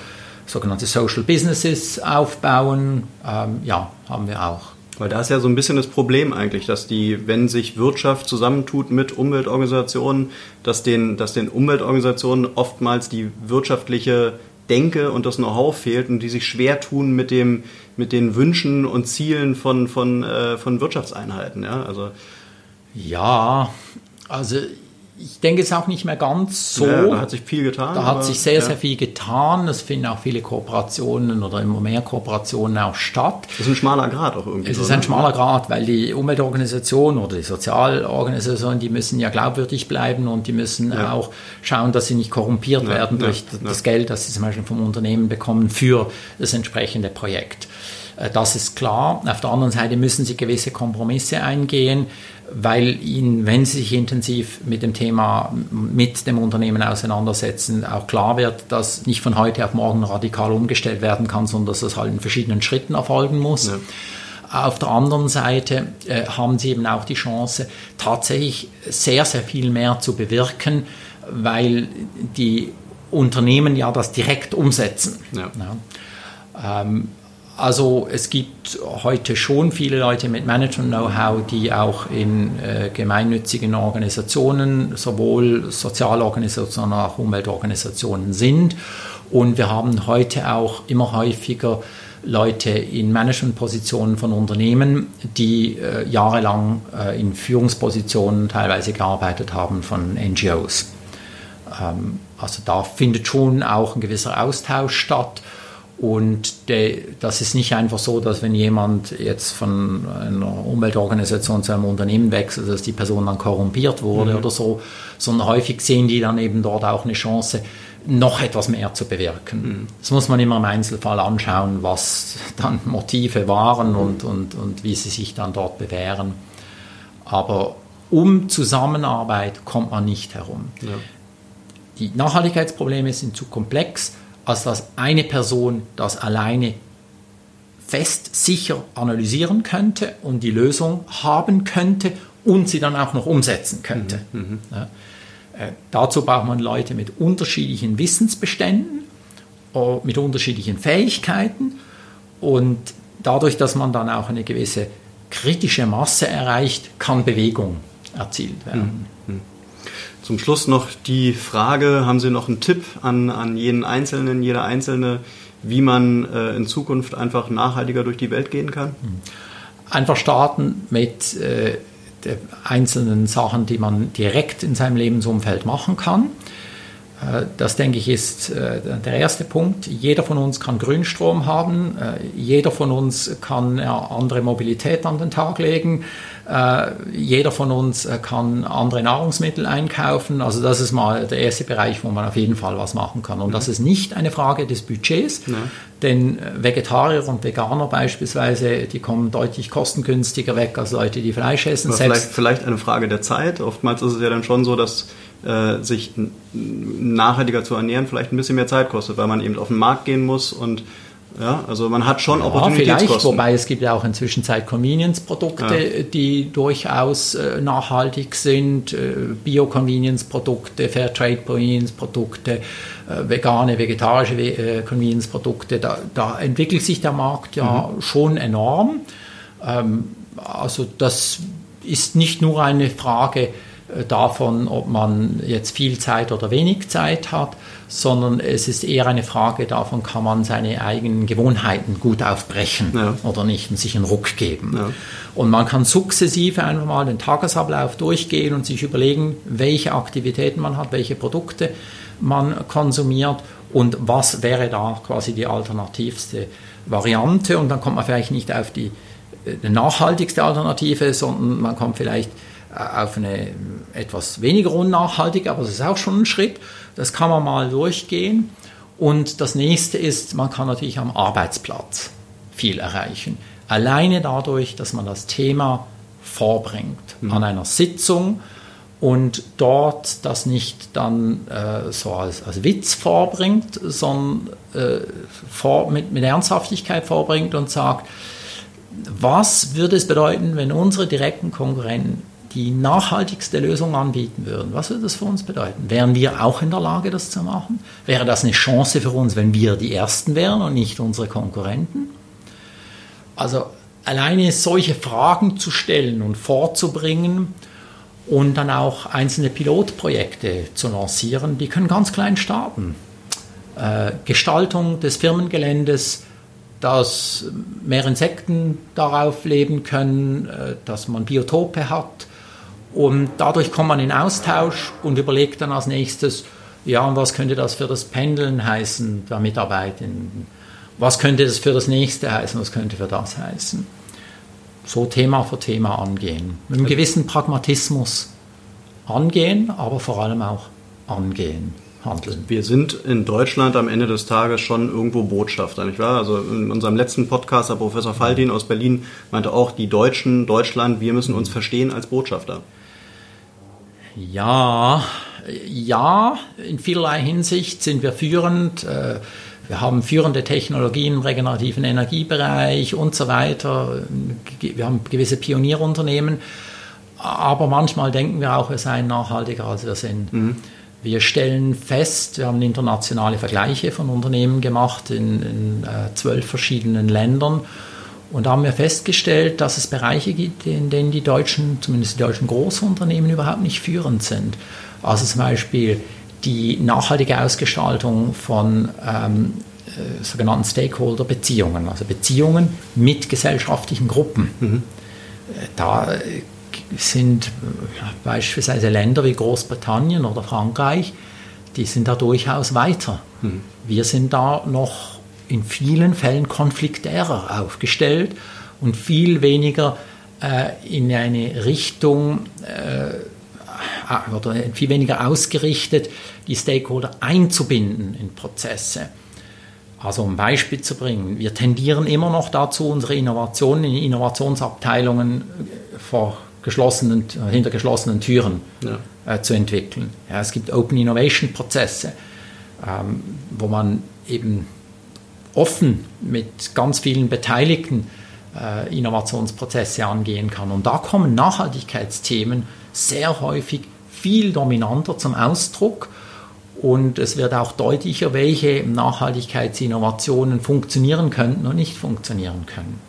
sogenannte Social Businesses aufbauen. Ähm, ja, haben wir auch. Weil da ist ja so ein bisschen das Problem eigentlich, dass die, wenn sich Wirtschaft zusammentut mit Umweltorganisationen, dass den, dass den Umweltorganisationen oftmals die wirtschaftliche Denke und das Know-how fehlt und die sich schwer tun mit dem, mit den Wünschen und Zielen von, von, äh, von Wirtschaftseinheiten. Ja, also, ja, also ich denke, es ist auch nicht mehr ganz so. Ja, da hat sich viel getan. Da hat sich sehr, ja. sehr viel getan. Es finden auch viele Kooperationen oder immer mehr Kooperationen auch statt. Das ist ein schmaler Grad auch irgendwie. Es ist ein schmaler Grad, weil die Umweltorganisationen oder die Sozialorganisationen, die müssen ja glaubwürdig bleiben und die müssen ja. auch schauen, dass sie nicht korrumpiert werden durch das Geld, das sie zum Beispiel vom Unternehmen bekommen für das entsprechende Projekt. Äh, das ist klar. Auf der anderen Seite müssen sie gewisse Kompromisse eingehen weil ihnen, wenn sie sich intensiv mit dem Thema, mit dem Unternehmen auseinandersetzen, auch klar wird, dass nicht von heute auf morgen radikal umgestellt werden kann, sondern dass das halt in verschiedenen Schritten erfolgen muss. Ja. Auf der anderen Seite äh, haben sie eben auch die Chance, tatsächlich sehr, sehr viel mehr zu bewirken, weil die Unternehmen ja das direkt umsetzen. Ja. Ja. Ähm, also es gibt heute schon viele Leute mit Management-Know-how, die auch in äh, gemeinnützigen Organisationen, sowohl Sozialorganisationen als auch Umweltorganisationen sind. Und wir haben heute auch immer häufiger Leute in Managementpositionen von Unternehmen, die äh, jahrelang äh, in Führungspositionen teilweise gearbeitet haben von NGOs. Ähm, also da findet schon auch ein gewisser Austausch statt. Und de, das ist nicht einfach so, dass wenn jemand jetzt von einer Umweltorganisation zu einem Unternehmen wechselt, dass die Person dann korrumpiert wurde mhm. oder so, sondern häufig sehen die dann eben dort auch eine Chance, noch etwas mehr zu bewirken. Mhm. Das muss man immer im Einzelfall anschauen, was dann Motive waren und, und, und wie sie sich dann dort bewähren. Aber um Zusammenarbeit kommt man nicht herum. Ja. Die Nachhaltigkeitsprobleme sind zu komplex als dass eine Person das alleine fest, sicher analysieren könnte und die Lösung haben könnte und sie dann auch noch umsetzen könnte. Mhm. mhm. Ja. Äh, dazu braucht man Leute mit unterschiedlichen Wissensbeständen, äh, mit unterschiedlichen Fähigkeiten und dadurch, dass man dann auch eine gewisse kritische Masse erreicht, kann Bewegung erzielt werden. Mhm. Zum Schluss noch die Frage, haben Sie noch einen Tipp an, an jeden Einzelnen, jeder Einzelne, wie man äh, in Zukunft einfach nachhaltiger durch die Welt gehen kann? Hm. Einfach starten mit äh, einzelnen Sachen, die man direkt in seinem Lebensumfeld machen kann. Äh, das, denke ich, ist äh, der erste Punkt. Jeder von uns kann Grünstrom haben. Äh, jeder von uns kann andere Mobilität an den Tag legen. Jeder von uns kann andere Nahrungsmittel einkaufen. Also das ist mal der erste Bereich, wo man auf jeden Fall was machen kann. Und mhm. das ist nicht eine Frage des Budgets, ja. denn Vegetarier und Veganer beispielsweise, die kommen deutlich kostengünstiger weg als Leute, die Fleisch essen. Vielleicht, vielleicht eine Frage der Zeit. Oftmals ist es ja dann schon so, dass äh, sich nachhaltiger zu ernähren vielleicht ein bisschen mehr Zeit kostet, weil man eben auf den Markt gehen muss und ja, also man hat schon ja, Opportunitätskosten. Vielleicht, wobei es gibt ja auch inzwischen Zeit Convenience-Produkte, ja. die durchaus äh, nachhaltig sind, äh, Bio-Convenience-Produkte, Fairtrade-Convenience-Produkte, äh, vegane, vegetarische äh, Convenience-Produkte. Da, da, entwickelt sich der Markt ja mhm. schon enorm. Ähm, also das ist nicht nur eine Frage davon, ob man jetzt viel Zeit oder wenig Zeit hat, sondern es ist eher eine Frage davon, kann man seine eigenen Gewohnheiten gut aufbrechen ja. oder nicht und sich einen Ruck geben. Ja. Und man kann sukzessive einfach mal den Tagesablauf durchgehen und sich überlegen, welche Aktivitäten man hat, welche Produkte man konsumiert und was wäre da quasi die alternativste Variante. Und dann kommt man vielleicht nicht auf die, die äh, nachhaltigste Alternative, sondern man kommt vielleicht auf eine etwas weniger unnachhaltige, aber das ist auch schon ein Schritt. Das kann man mal durchgehen. Und das nächste ist, man kann natürlich am Arbeitsplatz viel erreichen. Alleine dadurch, dass man das Thema vorbringt mhm. an einer Sitzung und dort das nicht dann äh, so als, als, Witz vorbringt, sondern äh, vor, mit, mit Ernsthaftigkeit vorbringt und sagt, was würde es bedeuten, wenn unsere direkten Konkurrenten die nachhaltigste Lösung anbieten würden, was würde das für uns bedeuten? Wären wir auch in der Lage, das zu machen? Wäre das eine Chance für uns, wenn wir die Ersten wären und nicht unsere Konkurrenten? Also alleine solche Fragen zu stellen und vorzubringen und dann auch einzelne Pilotprojekte zu lancieren, die können ganz klein starten. Äh, Gestaltung des Firmengeländes, dass mehr Insekten darauf leben können, äh, dass man Biotope hat, und dadurch kommt man in Austausch und überlegt dann als nächstes, ja, und was könnte das für das Pendeln heißen der Mitarbeitenden? Was könnte das für das nächste heißen? Was könnte für das heißen? So Thema für Thema angehen. Mit einem gewissen Pragmatismus angehen, aber vor allem auch angehen. Handeln. Wir sind in Deutschland am Ende des Tages schon irgendwo Botschafter, nicht wahr? Also in unserem letzten Podcast, der Professor Faldin aus Berlin meinte auch, die Deutschen, Deutschland, wir müssen uns verstehen als Botschafter. Ja, ja, in vielerlei Hinsicht sind wir führend. Äh, wir haben führende Technologien im regenerativen Energiebereich und so weiter. Wir haben gewisse Pionierunternehmen. Aber manchmal denken wir auch, wir seien nachhaltiger, als wir sind. Mhm. Wir stellen fest, wir haben internationale Vergleiche von Unternehmen gemacht in, äh, zwölf verschiedenen Ländern. Und da haben wir festgestellt, dass es Bereiche gibt, in denen die deutschen, zumindest die deutschen Großunternehmen überhaupt nicht führend sind. Also zum Beispiel die nachhaltige Ausgestaltung von ähm, äh, sogenannten Stakeholder-Beziehungen, also Beziehungen mit gesellschaftlichen Gruppen. Mhm. Äh, da sind beispielsweise Länder wie Großbritannien oder Frankreich, die sind da durchaus weiter. Mhm. Wir sind da noch in vielen Fällen konfliktärer aufgestellt und viel weniger äh, in eine Richtung äh, oder viel weniger ausgerichtet, die Stakeholder einzubinden in Prozesse. Also um ein Beispiel zu bringen, wir tendieren immer noch dazu, unsere Innovationen in Innovationsabteilungen vor geschlossenen, hinter geschlossenen Türen ja. äh, zu entwickeln. Ja, es gibt Open Innovation Prozesse, ähm, wo man eben offen mit ganz vielen Beteiligten äh, Innovationsprozesse angehen kann. Und da kommen Nachhaltigkeitsthemen sehr häufig viel dominanter zum Ausdruck. Und es wird auch deutlicher, welche Nachhaltigkeitsinnovationen funktionieren könnten und nicht funktionieren können.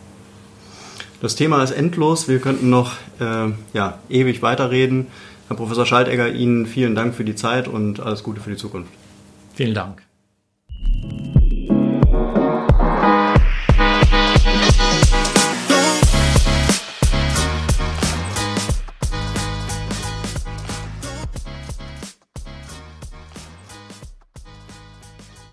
Das Thema ist endlos. Wir könnten noch äh, ja, ewig weiterreden. Herr Professor Schaltegger, Ihnen vielen Dank für die Zeit und alles Gute für die Zukunft. Vielen Dank.